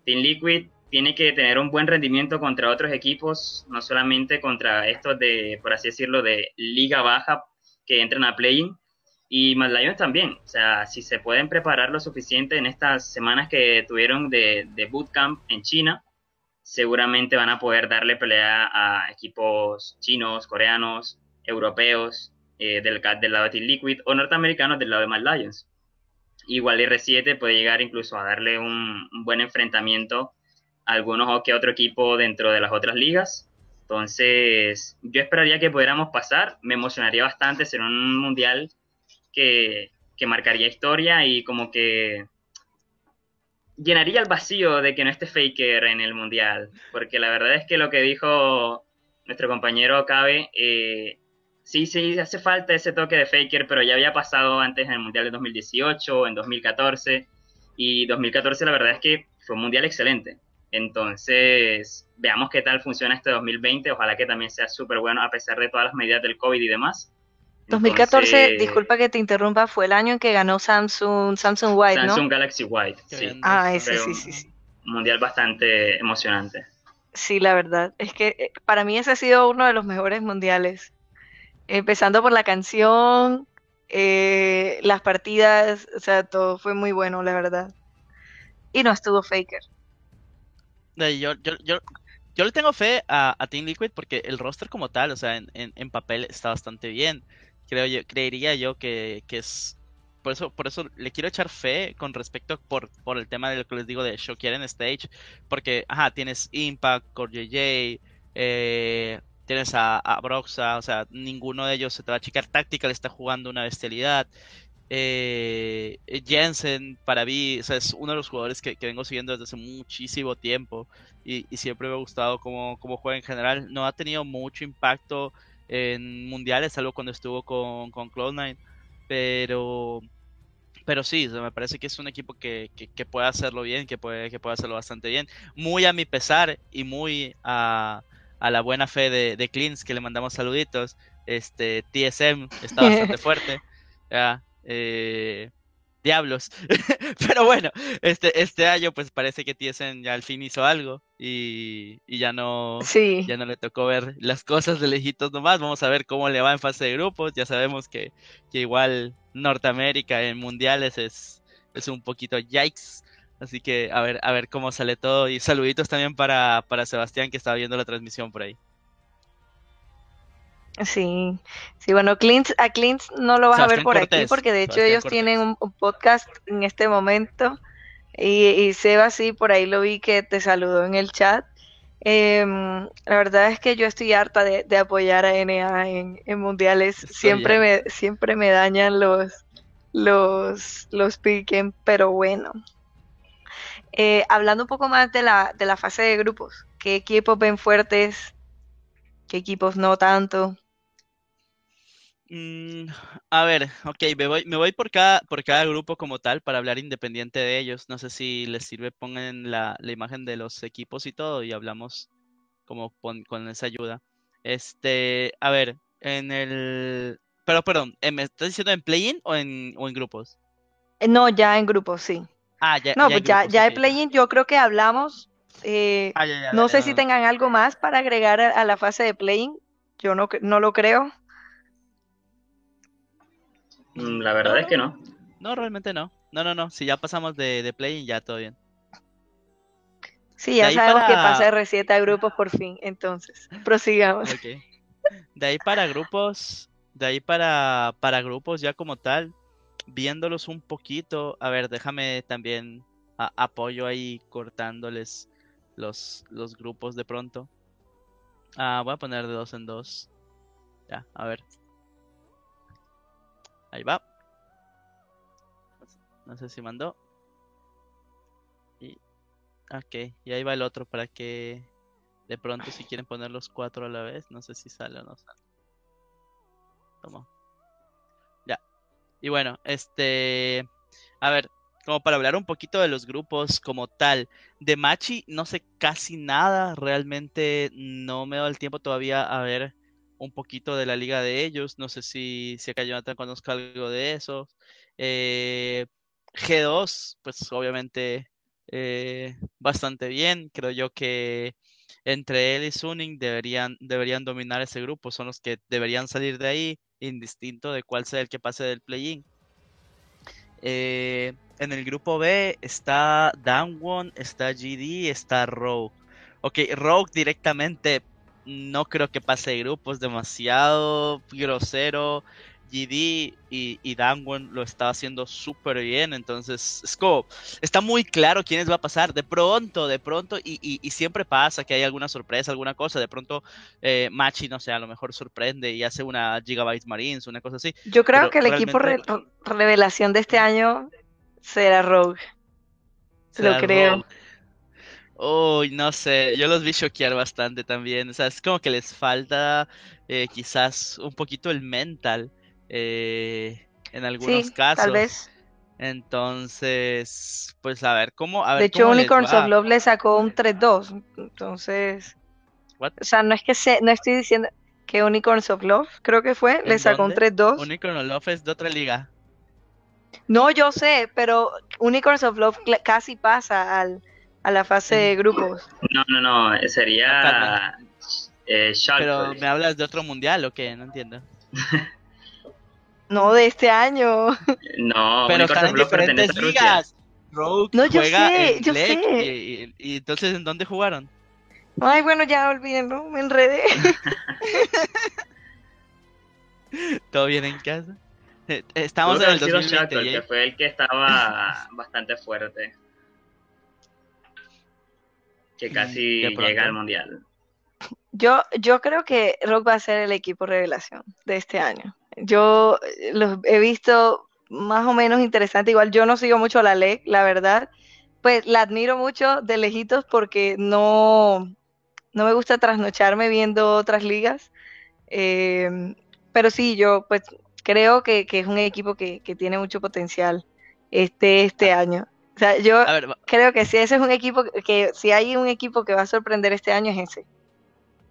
Team Liquid tiene que tener un buen rendimiento contra otros equipos, no solamente contra estos de, por así decirlo, de liga baja que entran a play-in, y Mad también. O sea, si se pueden preparar lo suficiente en estas semanas que tuvieron de, de bootcamp en China, seguramente van a poder darle pelea a equipos chinos, coreanos, europeos, eh, del, del lado de Team Liquid o norteamericanos del lado de Mad Lions. Igual R7 puede llegar incluso a darle un, buen enfrentamiento a algunos o que otro equipo dentro de las otras ligas. Entonces, yo esperaría que pudiéramos pasar. Me emocionaría bastante ser un mundial que, que marcaría historia y como que llenaría el vacío de que no esté Faker en el mundial. Porque la verdad es que lo que dijo nuestro compañero Cabe, eh, sí, sí, hace falta ese toque de Faker, pero ya había pasado antes en el Mundial de 2018, en 2014, y 2014 la verdad es que fue un Mundial excelente. Entonces, veamos qué tal funciona este 2020, ojalá que también sea súper bueno a pesar de todas las medidas del COVID y demás. 2014, disculpa que te interrumpa, fue el año en que ganó Samsung, Samsung White, Samsung Galaxy White, sí. Ah, ese sí, sí, sí. Un mundial bastante emocionante. Sí, la verdad. Es que eh, para mí ese ha sido uno de los mejores mundiales. Empezando por la canción, eh, las partidas, o sea, todo fue muy bueno, la verdad. Y no estuvo Faker. Yo, yo, yo, yo le tengo fe a, Team Liquid porque el roster como tal, o sea, en, en, papel está bastante bien. Creo yo, creería yo que, que, es por eso, por eso le quiero echar fe con respecto por, por el tema de lo que les digo de Showcare en Stage, porque ajá, tienes Impact, Core JJ, eh, tienes a, a Broxa, o sea, ninguno de ellos se te va a. Táctica le está jugando una bestialidad. Eh, Jensen, para mí, o sea, es uno de los jugadores que, vengo siguiendo desde hace muchísimo tiempo y, siempre me ha gustado cómo, cómo, juega en general. No ha tenido mucho impacto en mundiales, salvo cuando estuvo con, con Cloud9, pero, pero sí, me parece que es un equipo que, que, puede hacerlo bien, que puede, que puede hacerlo bastante bien. Muy a mi pesar y muy a, a la buena fe de, de Clins, que le mandamos saluditos. Este, TSM está bastante fuerte. Ya, eh, diablos. Pero bueno, este, este año pues parece que Tiesen ya al fin hizo algo y, ya no ya no le tocó ver las cosas de lejitos nomás. Vamos a ver cómo le va en fase de grupos. Ya sabemos que, igual Norteamérica en mundiales es, es un poquito yikes. Así que a ver, a ver cómo sale todo. Y saluditos también para, para Sebastián que estaba viendo la transmisión por ahí. Sí, sí, bueno, Clint, a Clint no lo vas a ver por aquí porque de hecho ellos tienen un, podcast en este momento y, y, Seba sí, por ahí lo vi que te saludó en el chat. Em, la verdad es que yo estoy harta de, apoyar a NA en, mundiales, siempre me, siempre me dañan los, los, los piquen, pero bueno. Eh, hablando un poco más de la, de la fase de grupos, ¿qué equipos ven fuertes? ¿Qué equipos no tanto? Mm, a ver, ok, me voy, me voy por cada, por cada grupo como tal para hablar independiente de ellos. No sé si les sirve, pongan la, la imagen de los equipos y todo y hablamos como con esa ayuda. Este, a ver, en el... Pero perdón, ¿me estás diciendo en play-in o en, o en grupos? Eh, no, ya en grupos, sí. Ah, ya. No, pues ya, ya de play-in yo creo que hablamos. Eh, ah, no sé si tengan algo más para agregar a, la fase de play-in. Yo no, no lo creo. Mm, la verdad es que no. No, realmente no. No, no, no. Si ya pasamos de, de play, ya todo bien. Sí, ya sabemos que pasa R7 a grupos por fin. Entonces, prosigamos. De ahí para grupos, de ahí para, para grupos ya como tal, viéndolos un poquito. A ver, déjame también apoyo ahí cortándoles los, los grupos de pronto. Ah, voy a poner de dos en dos. Ya, a ver. Ahí va. No sé si mandó. Y. Ok, y ahí va el otro para que de pronto si quieren poner los cuatro a la vez, no sé si sale o no sale. Toma. Ya. Y bueno, este. A ver, como para hablar un poquito de los grupos como tal. De Machi no sé casi nada, realmente no me dado el tiempo todavía a ver un poquito de la liga de ellos. No sé si, si acá Jonathan conozca algo de eso. Eh, G2, pues obviamente eh, bastante bien. Creo yo que entre él y Suning deberían, deberían dominar ese grupo. Son los que deberían salir de ahí, indistinto de cuál sea el que pase del play-in. Eh, en el grupo B está Damwon, está GD, está Rogue. Ok, Rogue directamente no creo que pase de grupos, demasiado grosero. GD y, y lo está haciendo súper bien, entonces es como, está muy claro quiénes va a pasar, de pronto, de pronto, y, siempre pasa que hay alguna sorpresa, alguna cosa, de pronto eh, Machi, no sé, a lo mejor sorprende y hace una Gigabyte Marines, una cosa así. Yo creo que el equipo revelación de este año será Rogue, lo creo. Uy, no sé, yo los vi choquear bastante también. O sea, es como que les falta eh, quizás un poquito el mental eh, en algunos casos. Tal vez. Entonces, pues a ver cómo. A ver, de hecho, Unicorns of Love le sacó un 3-2. Entonces. O sea, no es que se, no estoy diciendo que Unicorns of Love, creo que fue, le sacó un 3-2. Unicorns of Love es de otra liga. No, yo sé, pero Unicorns of Love casi pasa al a la fase de grupos. No, no, no, sería eh, Pero me hablas de otro mundial o qué, no entiendo. no, de este año. No, pero están en diferentes ligas. Rogue no, yo sé, yo sé. Y, entonces, ¿en dónde jugaron? Ay, bueno, ya olvídenlo, me enredé. ¿Todo bien en casa? Eh, estamos en el 2020. que fue el que estaba bastante fuerte que casi llega al mundial. Yo, yo creo que Rock va a ser el equipo revelación de este año. Yo eh, los he visto más o menos interesante. Igual yo no sigo mucho a la LEC, la verdad. Pues la admiro mucho de lejitos porque no, no me gusta trasnocharme viendo otras ligas. Eh, pero sí, yo pues creo que, que es un equipo que, que, tiene mucho potencial este, este año. O sea, yo creo que si ese es un equipo que si hay un equipo que va a sorprender este año es ese.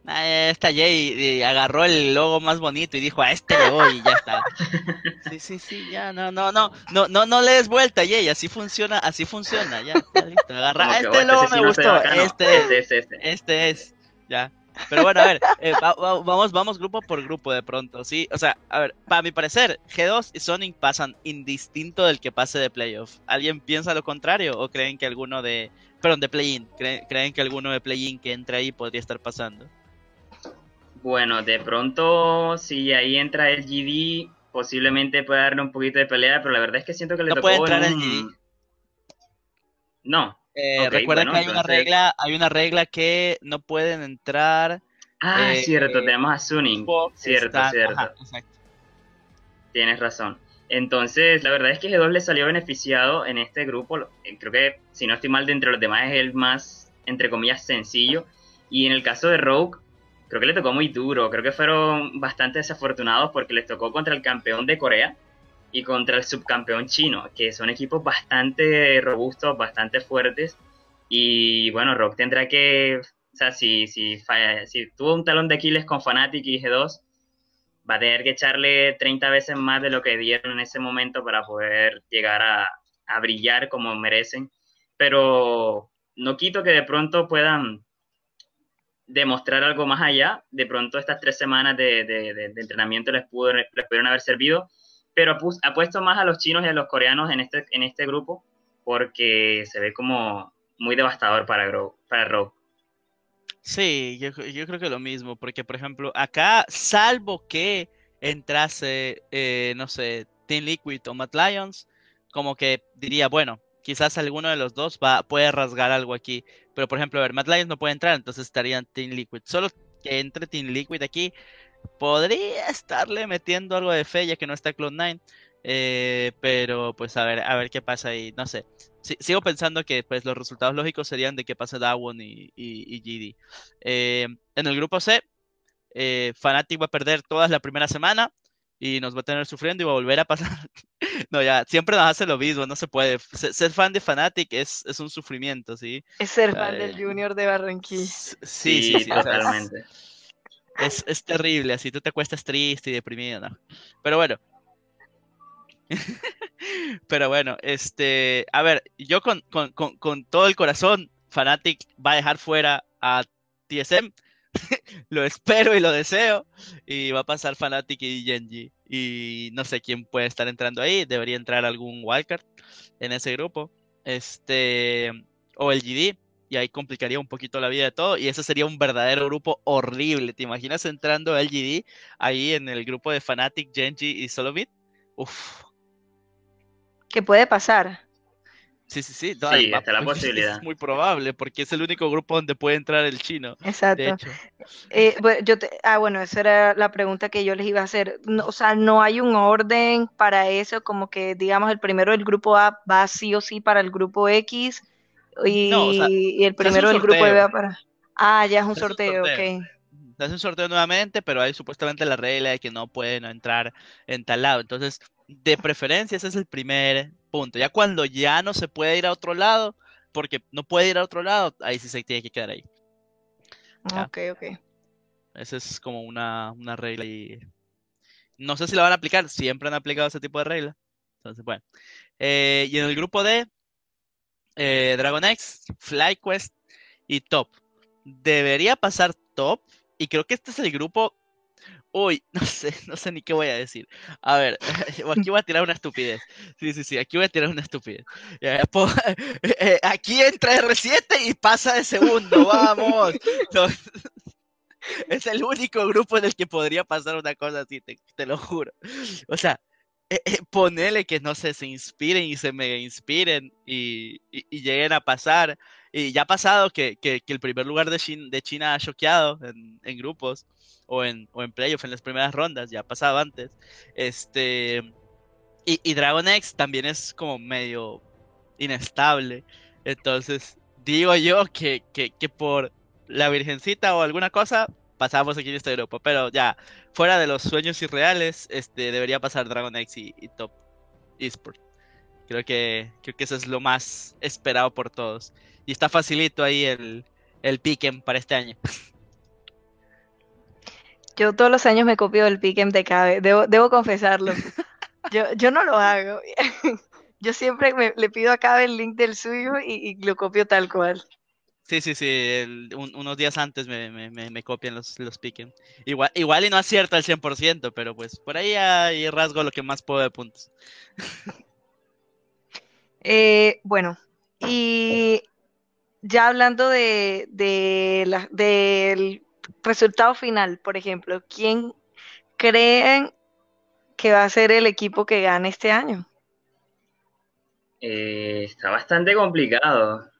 Ah, esta Jay agarró el logo más bonito y dijo a este le voy y ya está. Sí, sí, sí, ya, no, no, no, no, no, no le des vuelta, Jay, así funciona, así funciona, ya, ya listo, agarra, ah, este logo me gustó, este, es, este, este, este es, ya. Pero bueno, a ver, eh, vamos, vamos grupo por grupo de pronto, ¿sí? O sea, a ver, para mi parecer, G2 y Sonic pasan indistinto del que pase de playoff. ¿Alguien piensa lo contrario o creen que alguno de, perdón, de play-in, creen, creen que alguno de play-in que entre ahí podría estar pasando? Bueno, de pronto, si ahí entra el GD, posiblemente pueda darle un poquito de pelea, pero la verdad es que siento que le no tocó. Puede entrar el GD. No. Eh, recuerda que hay una regla, hay una regla que no pueden entrar. Ah, eh, cierto, tenemos a Suning. Cierto, cierto. Tienes razón. Entonces, la verdad es que G2 le salió beneficiado en este grupo. Eh, creo que, si no estoy mal, de entre los demás es el más, entre comillas, sencillo. Y en el caso de Rogue, creo que le tocó muy duro, creo que fueron bastante desafortunados porque les tocó contra el campeón de Corea y contra el subcampeón chino, que son equipos bastante robustos, bastante fuertes. Y bueno, Rock tendrá que, o sea, si, si, si tuvo un talón de Aquiles con Fnatic y G2, va a tener que echarle 30 veces más de lo que dieron en ese momento para poder llegar a, a brillar como merecen. Pero no quito que de pronto puedan demostrar algo más allá. De pronto estas tres semanas de, entrenamiento les, pudo, les pudieron haber servido, pero apuesto más a los chinos y a los coreanos en este, en este grupo porque se ve como muy devastador para, para Rogue. Sí, yo, creo que lo mismo, porque por ejemplo, acá, salvo que entrase, eh, no sé, Team Liquid o Matt Lions, como que diría, bueno, quizás alguno de los dos va, puede rasgar algo aquí. Pero por ejemplo, a ver, Matt Lions no puede entrar, entonces estaría en Team Liquid. Solo que entre Team Liquid aquí podría estarle metiendo algo de fe ya que no está Cloud9. Eh, pero pues a ver, a ver qué pasa ahí, no sé. sigo pensando que pues los resultados lógicos serían de que pase Dawon y, y, GD. Eh, en el grupo C, eh, Fnatic va a perder todas la primera semana y nos va a tener sufriendo y va a volver a pasar. no, ya, siempre nos hace lo mismo, no se puede. Ser, fan de Fanatic es, es, un sufrimiento, ¿sí? Es ser fan del Junior de Barranquilla. Sí, sí, sí, totalmente. Es, es, terrible, así tú te acuestas triste y deprimido, ¿no? Pero bueno. Pero bueno, este, a ver, yo con, con, con, con todo el corazón, Fanatic va a dejar fuera a TSM lo espero y lo deseo. Y va a pasar Fnatic y Genji. Y no sé quién puede estar entrando ahí. Debería entrar algún wildcard en ese grupo. Este. O el GD. Y ahí complicaría un poquito la vida de todo. Y ese sería un verdadero grupo horrible. ¿Te imaginas entrando el GD ahí en el grupo de Fnatic, Genji y Solomid? Uf. ¿Qué puede pasar? Sí, sí, sí. sí, hasta la posibilidad. Es muy probable, porque es el único grupo donde puede entrar el chino. Exacto. Eh, bueno, yo ah, bueno, esa era la pregunta que yo les iba a hacer. o sea, no hay un orden para eso, como que, digamos, el primero del grupo A va sí o sí para el grupo X y, el primero del grupo va para... Ah, ya es un sorteo, ok. Se hace un sorteo nuevamente, pero hay supuestamente la regla de que no pueden entrar en tal lado. Entonces, de preferencia, ese es el primer punto. Ya cuando ya no se puede ir a otro lado, porque no puede ir a otro lado, ahí sí se tiene que quedar ahí. Ok, ok. Esa es como una, una regla y no sé si la van a aplicar, siempre han aplicado ese tipo de regla. Entonces, bueno. Eh, y en el grupo D, eh, Dragon X, FlyQuest y Top. Debería pasar Top, y creo que este es el grupo Uy, no sé, no sé ni qué voy a decir. A ver, aquí voy a tirar una estupidez. Sí, sí, sí, aquí voy a tirar una estupidez. Eh, aquí entra R7 y pasa de segundo, vamos. es el único grupo en el que podría pasar una cosa así, te, lo juro. O sea, eh, eh, que no sé, se inspiren y se mega inspiren y, y, lleguen a pasar Y ya ha pasado que, que, el primer lugar de China, ha choqueado en, en grupos o en, o en playoff en las primeras rondas, ya ha pasado antes. Este, y, y Dragon X también es como medio inestable. Entonces, digo yo que, que, que por la Virgencita o alguna cosa, pasamos aquí en esta Europa. Pero ya, fuera de los sueños irreales, este, debería pasar Dragon X y, Top Esport. Creo que, creo que eso es lo más esperado por todos. Y está facilito ahí el, el piquen para este año. Yo todos los años me copio el piquen de Cabe, debo, debo confesarlo. Yo, yo no lo hago. Yo siempre le pido a Cabe el link del suyo y, lo copio tal cual. Sí, sí, sí, unos días antes me, me, copian los, los piquen. Igual, igual y no acierta al 100%, pero pues por ahí hay rasgo lo que más puedo de puntos. Eh, bueno, y ya hablando de, del resultado final, por ejemplo, ¿quién creen que va a ser el equipo que gane este año? Eh, está bastante complicado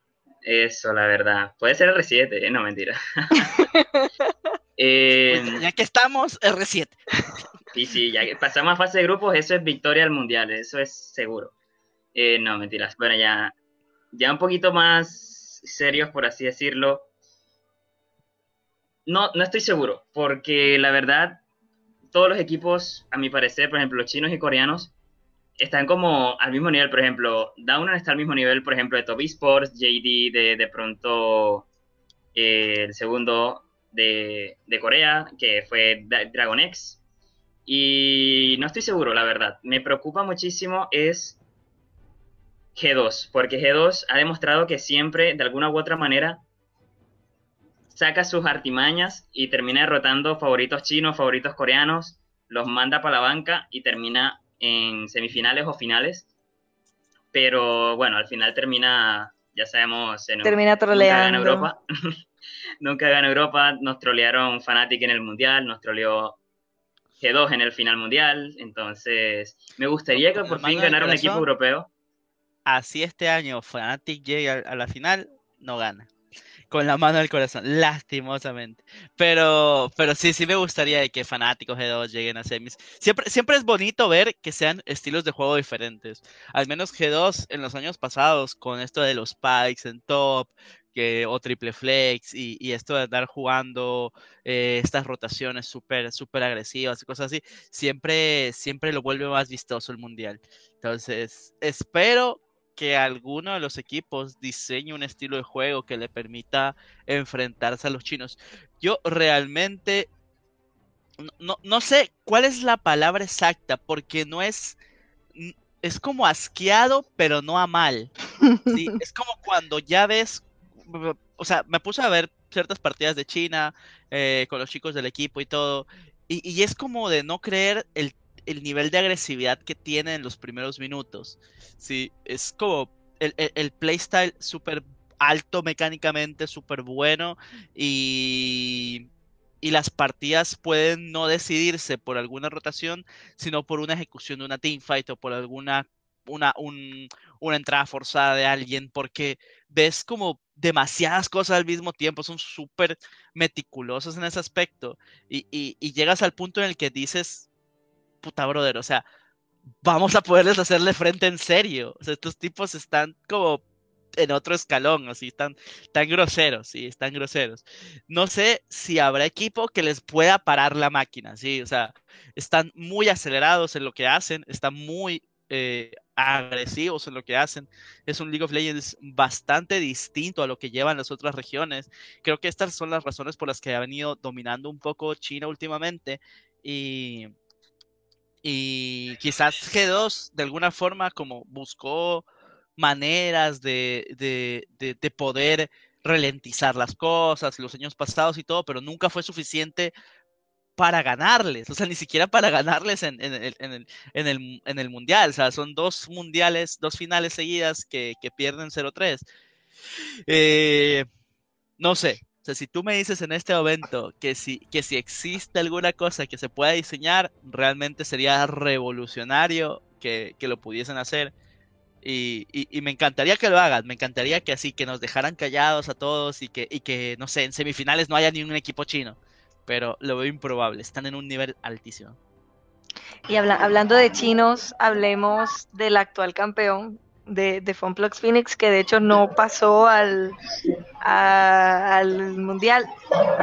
eso, la verdad. Puede ser R7, ¿eh? no mentira. Eh, ya que estamos, R7. Sí, sí, ya que pasamos a fase de grupos, eso es victoria al mundial, eso es seguro. no, mentiras. Bueno, ya, ya un poquito más serios, por así decirlo. No, no estoy seguro, porque la verdad, todos los equipos, a mi parecer, por ejemplo, los chinos y coreanos, están como al mismo nivel, por ejemplo, Downer está al mismo nivel, por ejemplo, de Top Esports, JD de, de pronto eh, el segundo de, de, Corea, que fue Dragon X. Y no estoy seguro, la verdad. Me preocupa muchísimo es G2, porque G2 ha demostrado que siempre, de alguna u otra manera, saca sus artimañas y termina derrotando favoritos chinos, favoritos coreanos, los manda para la banca y termina en semifinales o finales. Pero bueno, al final termina, ya sabemos, en, termina troleando. Nunca gana Europa. nunca gana Europa. Nos trolearon Fnatic en el Mundial, nos troleó G2 en el final mundial. Entonces, me gustaría que por fin ganara un equipo europeo. Así este año Fnatic llegue a la final, no gana con la mano del corazón, lastimosamente. Pero, pero sí, sí me gustaría que fanáticos G2 lleguen a semis. Siempre, siempre es bonito ver que sean estilos de juego diferentes. Al menos G2 en los años pasados, con esto de los pikes en top, que, o triple flex, y, esto de andar jugando eh, estas rotaciones súper super agresivas y cosas así, siempre, siempre lo vuelve más vistoso el mundial. Entonces, espero que alguno de los equipos diseñe un estilo de juego que le permita enfrentarse a los chinos. Yo realmente no, no sé cuál es la palabra exacta, porque no es. Es como asqueado, pero no a mal. Es como cuando ya ves. O sea, me puse a ver ciertas partidas de China eh, con los chicos del equipo y todo. Y, y, es como de no creer el el nivel de agresividad que tiene en los primeros minutos. Sí, es como el, playstyle súper alto mecánicamente, súper bueno y, y las partidas pueden no decidirse por alguna rotación, sino por una ejecución de una teamfight o por alguna una, una entrada forzada de alguien, porque ves como demasiadas cosas al mismo tiempo, son súper meticulosos en ese aspecto y, y, llegas al punto en el que dices, puta, brother, o sea, vamos a poderles hacerle frente en serio. O sea, estos tipos están como en otro escalón, así, están tan groseros, sí, están groseros. No sé si habrá equipo que les pueda parar la máquina, sí, o sea, están muy acelerados en lo que hacen, están muy eh, agresivos en lo que hacen. Es un League of Legends bastante distinto a lo que llevan las otras regiones. Creo que estas son las razones por las que ha venido dominando un poco China últimamente y y quizás G2 de alguna forma como buscó maneras de, de, poder ralentizar las cosas los años pasados y todo, pero nunca fue suficiente para ganarles, o sea, ni siquiera para ganarles en, en, el, en, el, en, el, mundial, o sea, son dos mundiales, dos finales seguidas que, que pierden 0-3. Eh, no sé, o sea, si tú me dices en este momento que si, que si existe alguna cosa que se pueda diseñar, realmente sería revolucionario que, lo pudiesen hacer. Y, y, me encantaría que lo hagan, me encantaría que así, que nos dejaran callados a todos y que, y que, no sé, en semifinales no haya ni un equipo chino. Pero lo veo improbable, están en un nivel altísimo. Y hablando de chinos, hablemos del actual campeón de, de Funplux Phoenix, que de hecho no pasó al, al mundial.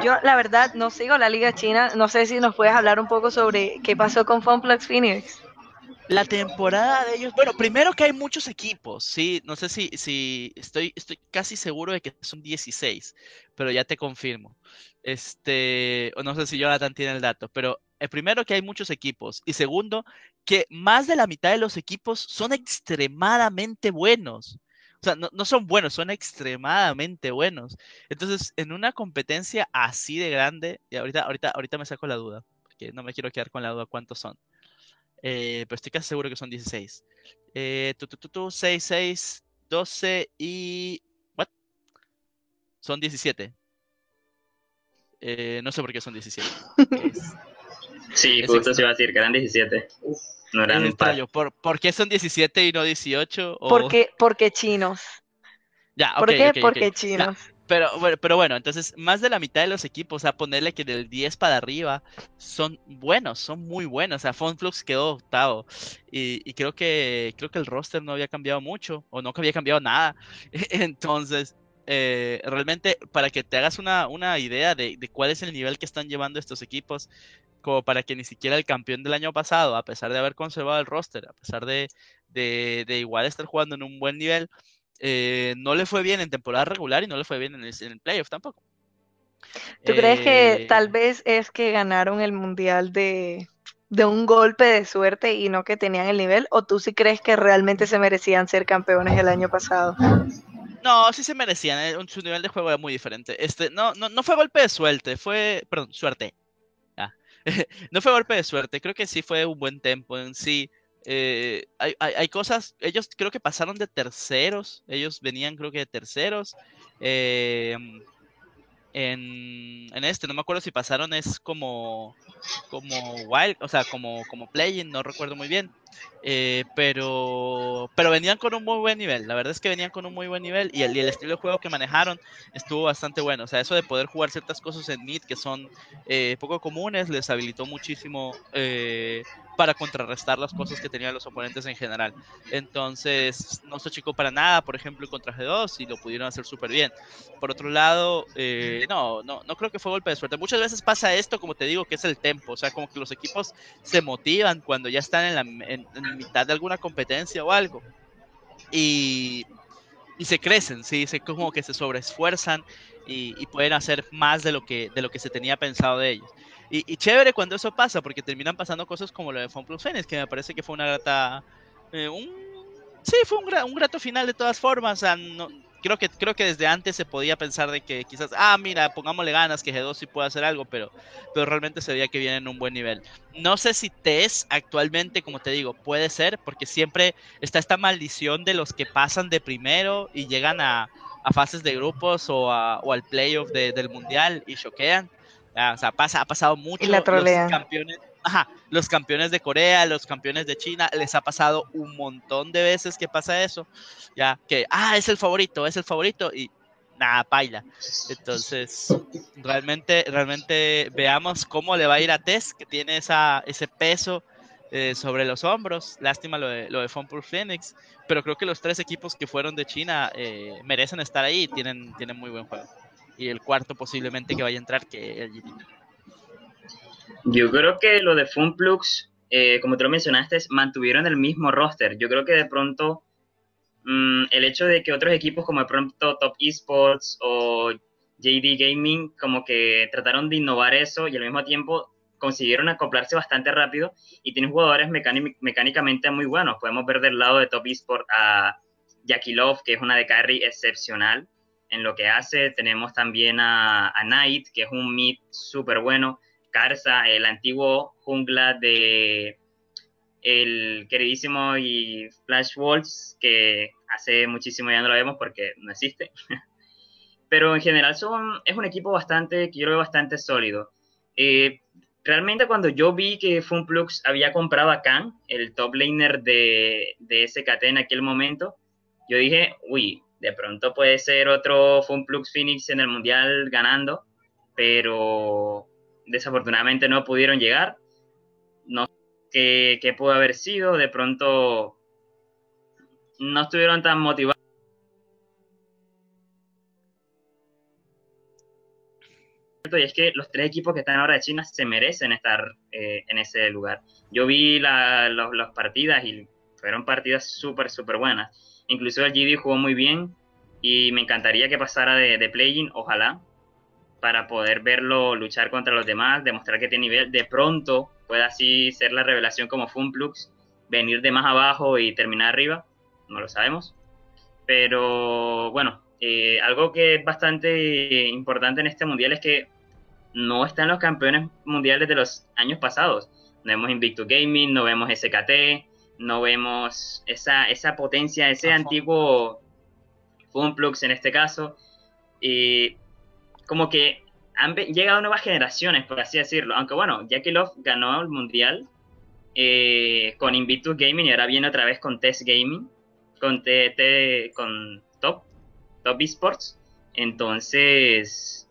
Yo, la verdad, no sigo la Liga China. No sé si nos puedes hablar un poco sobre qué pasó con Funplux Phoenix. La temporada de ellos, bueno, primero que hay muchos equipos, sí, no sé si, si estoy, estoy casi seguro de que son 16, pero ya te confirmo. Este, no sé si Jonathan tiene el dato, pero el primero que hay muchos equipos y segundo que más de la mitad de los equipos son extremadamente buenos. O sea, no, no, son buenos, son extremadamente buenos. Entonces, en una competencia así de grande, y ahorita, ahorita, ahorita me saco la duda, porque no me quiero quedar con la duda cuántos son. Eh, pero estoy casi seguro que son 16. Eh, tu, tu, tu, 6, 6, 12 y... ¿What? Son 17. Eh, no sé por qué son 17. Sí, justo se iba a decir que eran 17. No eran es ¿Por, ¿Por, qué son 17 y no 18? O... Porque, porque chinos. Ya, ¿Por qué? Porque chinos. pero, pero bueno, entonces más de la mitad de los equipos, o sea, ponerle que del 10 para arriba son buenos, son muy buenos. O sea, Funflux quedó octavo. Y, y, creo que creo que el roster no había cambiado mucho, o no había cambiado nada. Entonces, eh, realmente, para que te hagas una, una idea de, de, cuál es el nivel que están llevando estos equipos, como para que ni siquiera el campeón del año pasado, a pesar de haber conservado el roster, a pesar de, de, de igual estar jugando en un buen nivel, eh, no le fue bien en temporada regular y no le fue bien en el, en el playoff tampoco. ¿Tú eh, crees que tal vez es que ganaron el mundial de, de un golpe de suerte y no que tenían el nivel? ¿O tú sí crees que realmente se merecían ser campeones el año pasado? No, sí se merecían, eh, su nivel de juego era muy diferente. Este, no, no, no fue golpe de suerte, fue, perdón, suerte. no fue golpe de suerte, creo que sí fue un buen tempo en sí. Eh, hay, hay, hay, cosas, ellos creo que pasaron de terceros, ellos venían creo que de terceros. Eh, en, en, este, no me acuerdo si pasaron es como como wild, o sea, como, como playing, no recuerdo muy bien. Eh, pero, pero venían con un muy buen nivel. La verdad es que venían con un muy buen nivel y el, y el, estilo de juego que manejaron estuvo bastante bueno. O sea, eso de poder jugar ciertas cosas en mid que son eh, poco comunes les habilitó muchísimo eh, para contrarrestar las cosas que tenían los oponentes en general. Entonces, no se achicó para nada, por ejemplo, contra G2 y lo pudieron hacer súper bien. Por otro lado, no, no, no creo que fue golpe de suerte. Muchas veces pasa esto, como te digo, que es el tempo. O sea, como que los equipos se motivan cuando ya están en la en, en mitad de alguna competencia o algo. Y, y se crecen, ¿sí? Se, como que se sobreesfuerzan y, y, pueden hacer más de lo que, de lo que se tenía pensado de ellos. Y, y chévere cuando eso pasa, porque terminan pasando cosas como lo de Fun Plus Phoenix, que me parece que fue una grata. Eh, un, sí, fue un, un, grato final de todas formas. No, creo que, creo que desde antes se podía pensar de que quizás, ah, mira, pongámosle ganas, que G2 sí puede hacer algo, pero, pero realmente se veía que viene en un buen nivel. No sé si TES actualmente, como te digo, puede ser, porque siempre está esta maldición de los que pasan de primero y llegan a, a fases de grupos o, a, o al playoff de, del mundial y choquean. o sea, pasa, ha pasado mucho. Y la los campeones, ajá, los campeones de Corea, los campeones de China, les ha pasado un montón de veces que pasa eso, ya que, ah, es el favorito, es el favorito, y nada, baila. Entonces, realmente, realmente veamos cómo le va a ir a Tess, que tiene esa, ese peso eh, sobre los hombros. Lástima lo de, lo de Funpool Phoenix, pero creo que los tres equipos que fueron de China eh, merecen estar ahí tienen, tienen muy buen juego. Y el cuarto posiblemente que vaya a entrar, que el GT. Yo creo que lo de Funplux, eh, como tú lo mencionaste, mantuvieron el mismo roster. Yo creo que de pronto mmm, el hecho de que otros equipos como de pronto Top Esports o JD Gaming como que trataron de innovar eso y al mismo tiempo consiguieron acoplarse bastante rápido y tienen jugadores mecánicamente muy buenos. Podemos ver del lado de Top Esports a Jackie Love, que es una de carry excepcional en lo que hace. Tenemos también a, a Knight, que es un mid súper bueno. Carza, el antiguo jungla de el queridísimo y Flash Wolves, que hace muchísimo ya no lo vemos porque no existe. Pero en general son, es un equipo bastante, que yo lo veo bastante sólido. Eh, realmente cuando yo vi que Funplux había comprado a Khan, el top laner de, de SKT en aquel momento, yo dije, uy, de pronto puede ser otro Funplux Phoenix en el Mundial ganando, pero desafortunadamente no pudieron llegar. No sé qué, pudo haber sido, de pronto no estuvieron tan motivados. Y es que los tres equipos que están ahora de China se merecen estar eh, en ese lugar. Yo vi las partidas y fueron partidas súper, súper buenas. Incluso el GD jugó muy bien y me encantaría que pasara de, de play ojalá, para poder verlo luchar contra los demás, demostrar que tiene nivel. De pronto pueda así ser la revelación como Funplux, venir de más abajo y terminar arriba, no lo sabemos. Pero bueno, eh, algo que es bastante importante en este mundial es que no están los campeones mundiales de los años pasados. No vemos Invictus Gaming, no vemos SKT, no vemos esa, esa potencia, ese antiguo Funplux en este caso. Y como que han llegado nuevas generaciones, por así decirlo. Aunque bueno, Jackie Love ganó el mundial eh, con Invictus Gaming y ahora viene otra vez con Test Gaming, con, T, con Top, Top Esports. Entonces,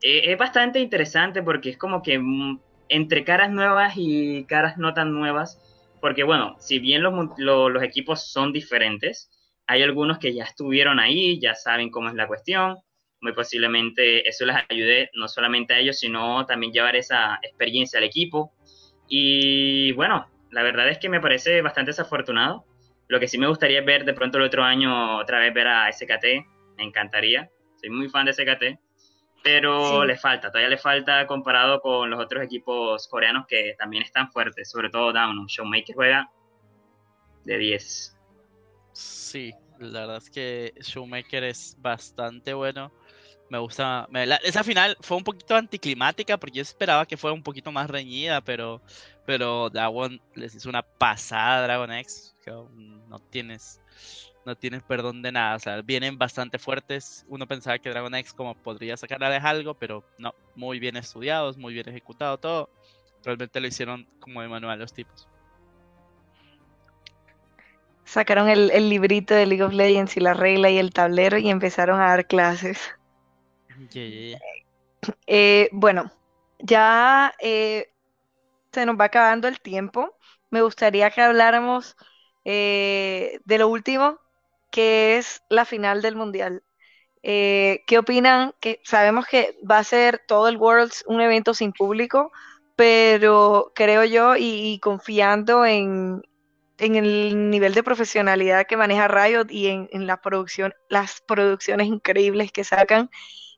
eh, es bastante interesante porque es como que mm, entre caras nuevas y caras no tan nuevas, porque bueno, si bien los equipos son diferentes, hay algunos que ya estuvieron ahí, ya saben cómo es la cuestión muy posiblemente eso les ayude no solamente a ellos, sino también llevar esa experiencia al equipo. Y bueno, la verdad es que me parece bastante desafortunado. Lo que sí me gustaría es ver de pronto el otro año otra vez ver a SKT, me encantaría. Soy muy fan de SKT, pero le falta, todavía le falta comparado con los otros equipos coreanos que también están fuertes, sobre todo Down. Showmaker juega de 10. Sí, la verdad es que Showmaker es bastante bueno. Me gusta. esa final fue un poquito anticlimática porque yo esperaba que fuera un poquito más reñida, pero, pero Dragon les hizo una pasada a Dragon X. no tienes, no tienes perdón de nada. O sea, vienen bastante fuertes. Uno pensaba que Dragon X como podría sacarles algo, pero no. Muy bien estudiados, muy bien ejecutado todo. Realmente lo hicieron como de manual los tipos. Sacaron el, el librito de League of Legends y la regla y el tablero y empezaron a dar clases. Eh, bueno, ya eh, se nos va acabando el tiempo. Me gustaría que habláramos eh, de lo último, que es la final del Mundial. ¿Qué opinan? Que sabemos que va a ser todo el Worlds un evento sin público, pero creo yo y, confiando en, el nivel de profesionalidad que maneja Riot y en, las producciones increíbles que sacan,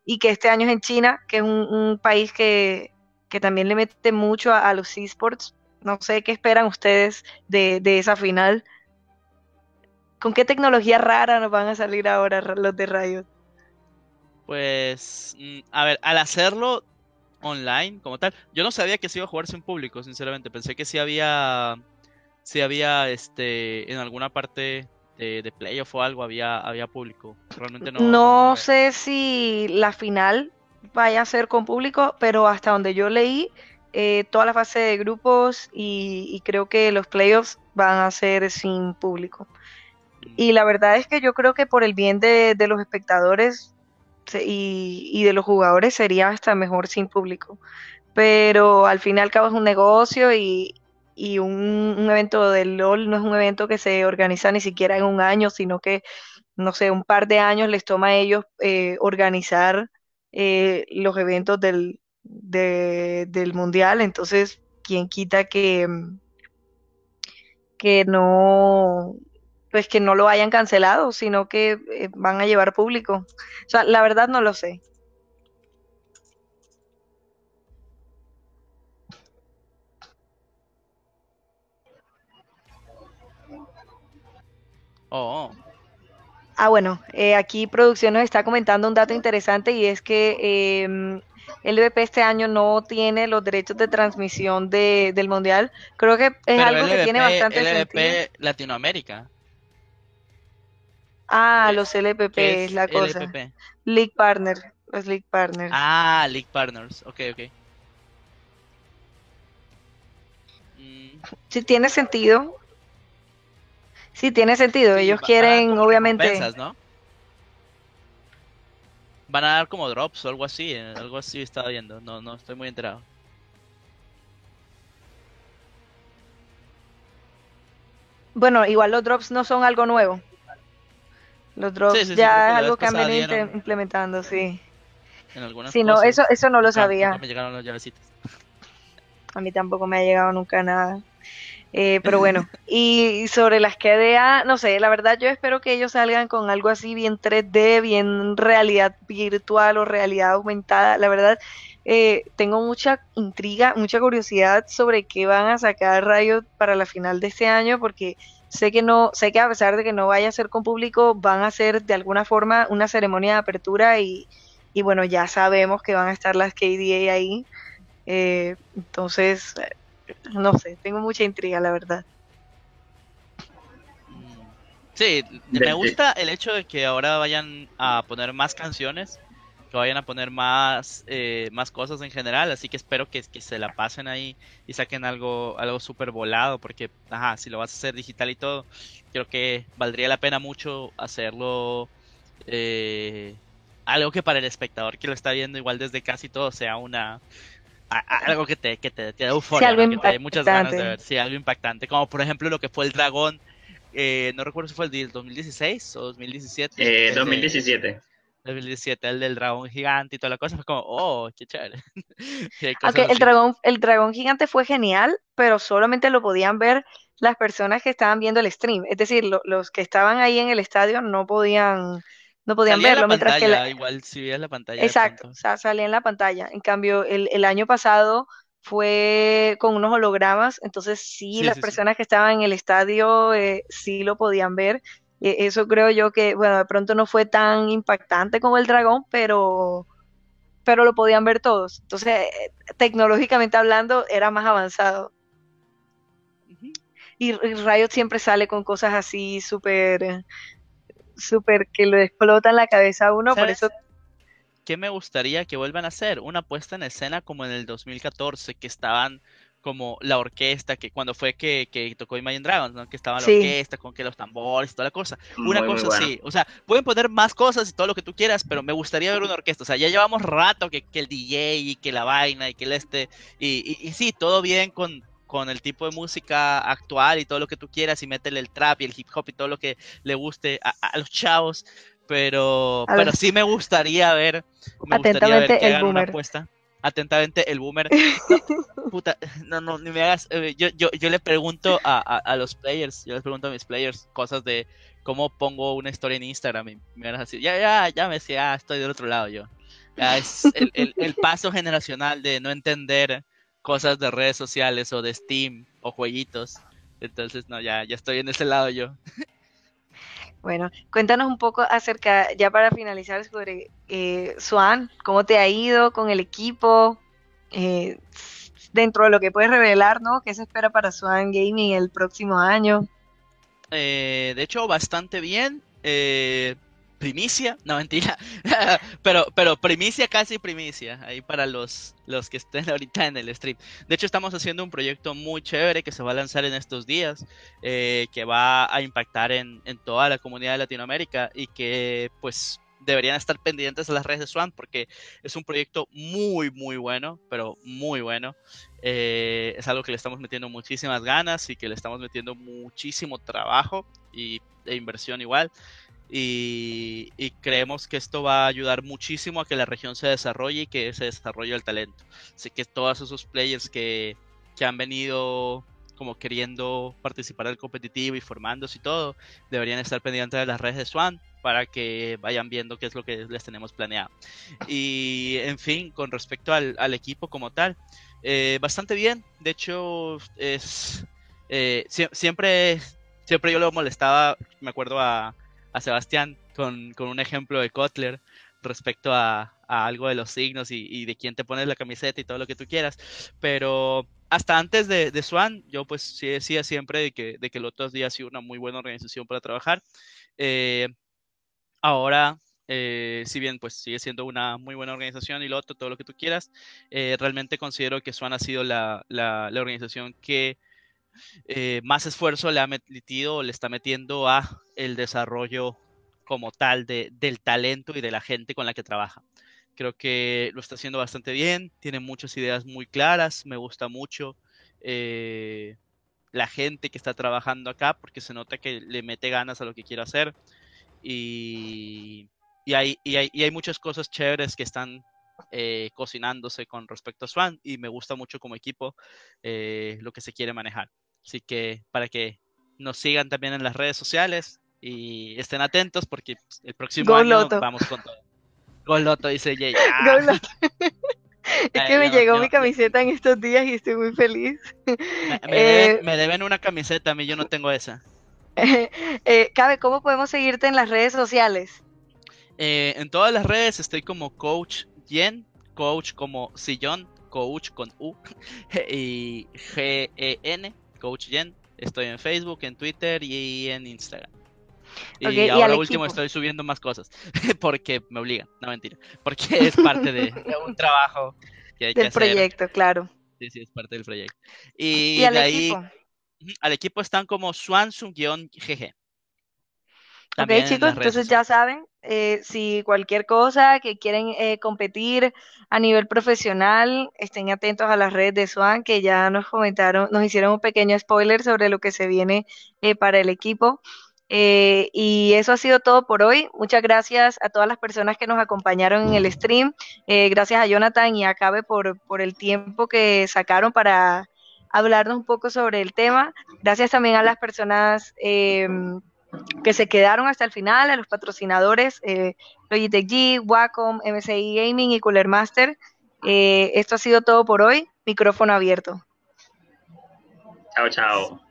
y que este año es en China, que es un, país que, también le mete mucho a, los esports. No sé qué esperan ustedes de, esa final. ¿Con qué tecnología rara nos van a salir ahora los de Riot? Pues, mm, a ver, al hacerlo online como tal, yo no sabía que se iba a jugarse en público, sinceramente. Pensé que sí había, sí había, este, en alguna parte de, playoff o algo había, había público. Realmente no. No sé si la final vaya a ser con público, pero hasta donde yo leí, eh, toda la fase de grupos y, creo que los playoffs van a ser sin público. Mm. Y la verdad es que yo creo que por el bien de, los espectadores y, y, de los jugadores sería hasta mejor sin público. Pero al fin y al cabo es un negocio y, y un, evento del LOL no es un evento que se organiza ni siquiera en un año, sino que, no sé, un par de años les toma a ellos eh, organizar eh, los eventos del, del mundial. Entonces, ¿quién quita que, que no pues que no lo hayan cancelado, sino que eh, van a llevar público. O sea, la verdad no lo sé. Oh. Ah, bueno, eh, aquí producción nos está comentando un dato interesante y es que em, el VP este año no tiene los derechos de transmisión del mundial. Creo que es algo que tiene bastante LVP Latinoamérica. Ah, los LPP es, la cosa. League Partner, los League Partners. Ah, League Partners, ok, ok. Mm. Sí, tiene sentido. Sí, tiene sentido. Ellos quieren, obviamente. ¿no? Van a dar como drops o algo así. Eh, algo así estaba viendo. No, no estoy muy enterado. Bueno, igual los drops no son algo nuevo. Los drops ya es algo que han venido implementando, sí. En algunas sí, no, eso, eso no lo sabía. me llegaron A mí tampoco me ha llegado nunca nada. Eh, pero bueno, y sobre las KDA, no sé, la verdad yo espero que ellos salgan con algo así bien 3D, bien realidad virtual o realidad aumentada. La verdad, eh, tengo mucha intriga, mucha curiosidad sobre qué van a sacar Riot para la final de este año, porque sé que no, sé que a pesar de que no vaya a ser con público, van a hacer de alguna forma una ceremonia de apertura y, y bueno, ya sabemos que van a estar las KDA ahí. Eh, entonces, no sé, tengo mucha intriga, la verdad. Sí, me gusta el hecho de que ahora vayan a poner más canciones, que vayan a poner más, eh, más cosas en general, así que espero que, se la pasen ahí y saquen algo, algo súper volado, porque, ajá, si lo vas a hacer digital y todo, creo que valdría la pena mucho hacerlo, eh, algo que para el espectador que lo está viendo igual desde casi todo sea una, algo que te, que te, te da euforia, que te dé muchas ganas de ver, sí, algo impactante, como por ejemplo lo que fue el dragón, eh, no recuerdo si fue el del 2016 o 2017. Eh, 2017. 2017, el del dragón gigante y toda la cosa, fue como, oh, qué chévere. okay, el dragón, el dragón gigante fue genial, pero solamente lo podían ver las personas que estaban viendo el stream, es decir, los que estaban ahí en el estadio no podían no podían verlo. mientras que igual si veías la pantalla. Exacto, o sea, salía en la pantalla. En cambio, el, el, año pasado fue con unos hologramas, entonces sí, las personas que estaban en el estadio eh, sí lo podían ver. E, eso creo yo que, bueno, de pronto no fue tan impactante como el dragón, pero, pero lo podían ver todos. Entonces, eh, tecnológicamente hablando, era más avanzado. Y, y Riot siempre sale con cosas así súper súper que lo explotan la cabeza a uno, por eso... ¿Qué me gustaría que vuelvan a hacer? Una puesta en escena como en el 2014, que estaban como la orquesta, que cuando fue que, que tocó Imagine Dragons, ¿no? que estaba la orquesta con que los tambores y toda la cosa. Una cosa así, o sea, pueden poner más cosas y todo lo que tú quieras, pero me gustaría ver una orquesta. O sea, ya llevamos rato que, que el DJ y que la vaina y que el este, y, y, y sí, todo bien con, con el tipo de música actual y todo lo que tú quieras y métele el trap y el hip hop y todo lo que le guste a, los chavos, pero, pero sí me gustaría ver, me Atentamente gustaría ver que el boomer. Una Atentamente el boomer. No, puta, no, no, ni me hagas. Eh, yo, yo, yo le pregunto a, a, los players, yo les pregunto a mis players cosas de cómo pongo una historia en Instagram y me van a decir, ya, ya, ya me decía, estoy del otro lado yo. Ya es el, el, el paso generacional de no entender cosas de redes sociales o de Steam o jueguitos. Entonces, no, ya, ya estoy en ese lado yo. Bueno, cuéntanos un poco acerca, ya para finalizar, sobre eh, Swan, cómo te ha ido con el equipo, eh, dentro de lo que puedes revelar, ¿no? ¿Qué se espera para Swan Gaming el próximo año? Eh, de hecho, bastante bien. Eh, primicia, no mentira, pero, pero primicia, casi primicia, ahí para los, los que estén ahorita en el stream. De hecho, estamos haciendo un proyecto muy chévere que se va a lanzar en estos días, eh, que va a impactar en, en, toda la comunidad de Latinoamérica y que pues deberían estar pendientes a las redes de Swan porque es un proyecto muy, muy bueno, pero muy bueno. Eh, es algo que le estamos metiendo muchísimas ganas y que le estamos metiendo muchísimo trabajo y, e inversión igual. Y, creemos que esto va a ayudar muchísimo a que la región se desarrolle y que se desarrolle el talento. Así que todos esos players que, que han venido como queriendo participar del competitivo y formándose y todo, deberían estar pendientes de las redes de Swan para que vayan viendo qué es lo que les tenemos planeado. Y en fin, con respecto al, equipo como tal, eh, bastante bien. De hecho, es eh, siempre, siempre yo lo molestaba, me acuerdo a, a Sebastián con, un ejemplo de Kotler respecto a, algo de los signos y, de quién te pones la camiseta y todo lo que tú quieras. Pero hasta antes de, Swan, yo pues sí decía siempre de que, de que el otro día ha sido una muy buena organización para trabajar. Eh, ahora, eh, si bien pues sigue siendo una muy buena organización y lo otro, todo lo que tú quieras, eh, realmente considero que Swan ha sido la, la, la organización que eh, más esfuerzo le ha metido, le está metiendo a el desarrollo como tal de, del talento y de la gente con la que trabaja. Creo que lo está haciendo bastante bien, tiene muchas ideas muy claras, me gusta mucho eh, la gente que está trabajando acá porque se nota que le mete ganas a lo que quiere hacer y, y, hay, y, hay, y hay muchas cosas chéveres que están eh, cocinándose con respecto a Swan y me gusta mucho como equipo lo que se quiere manejar. Así que para que nos sigan también en las redes sociales y estén atentos porque pues, el próximo año vamos con todo. Goloto, dice Jay. Ah. Es que me llegó mi camiseta en estos días y estoy muy feliz. Me, me, deben, una camiseta, a mí yo no tengo esa. Eh, Cabe, ¿cómo podemos seguirte en las redes sociales? Eh, en todas las redes estoy como Coach Yen, Coach como Sillón, Coach con U y G-E-N, Coach Yen. Estoy en Facebook, en Twitter y en Instagram. Y ahora último estoy subiendo más cosas porque me obligan, no mentira, porque es parte de, un trabajo que hay del proyecto, claro. Sí, sí, es parte del proyecto. Y, de ahí al equipo están como Swansung-GG. Ok, chicos, entonces ya saben, eh, si cualquier cosa que quieren eh, competir a nivel profesional, estén atentos a las redes de Swan, que ya nos comentaron, nos hicieron un pequeño spoiler sobre lo que se viene eh, para el equipo. y eso ha sido todo por hoy. Muchas gracias a todas las personas que nos acompañaron en el stream. gracias a Jonathan y a Cabe por, por el tiempo que sacaron para hablarnos un poco sobre el tema. Gracias también a las personas que se quedaron hasta el final, a los patrocinadores eh, Logitech G, Wacom, MSI Gaming y Cooler Master. Eh, esto ha sido todo por hoy. Micrófono abierto. Chao, chao.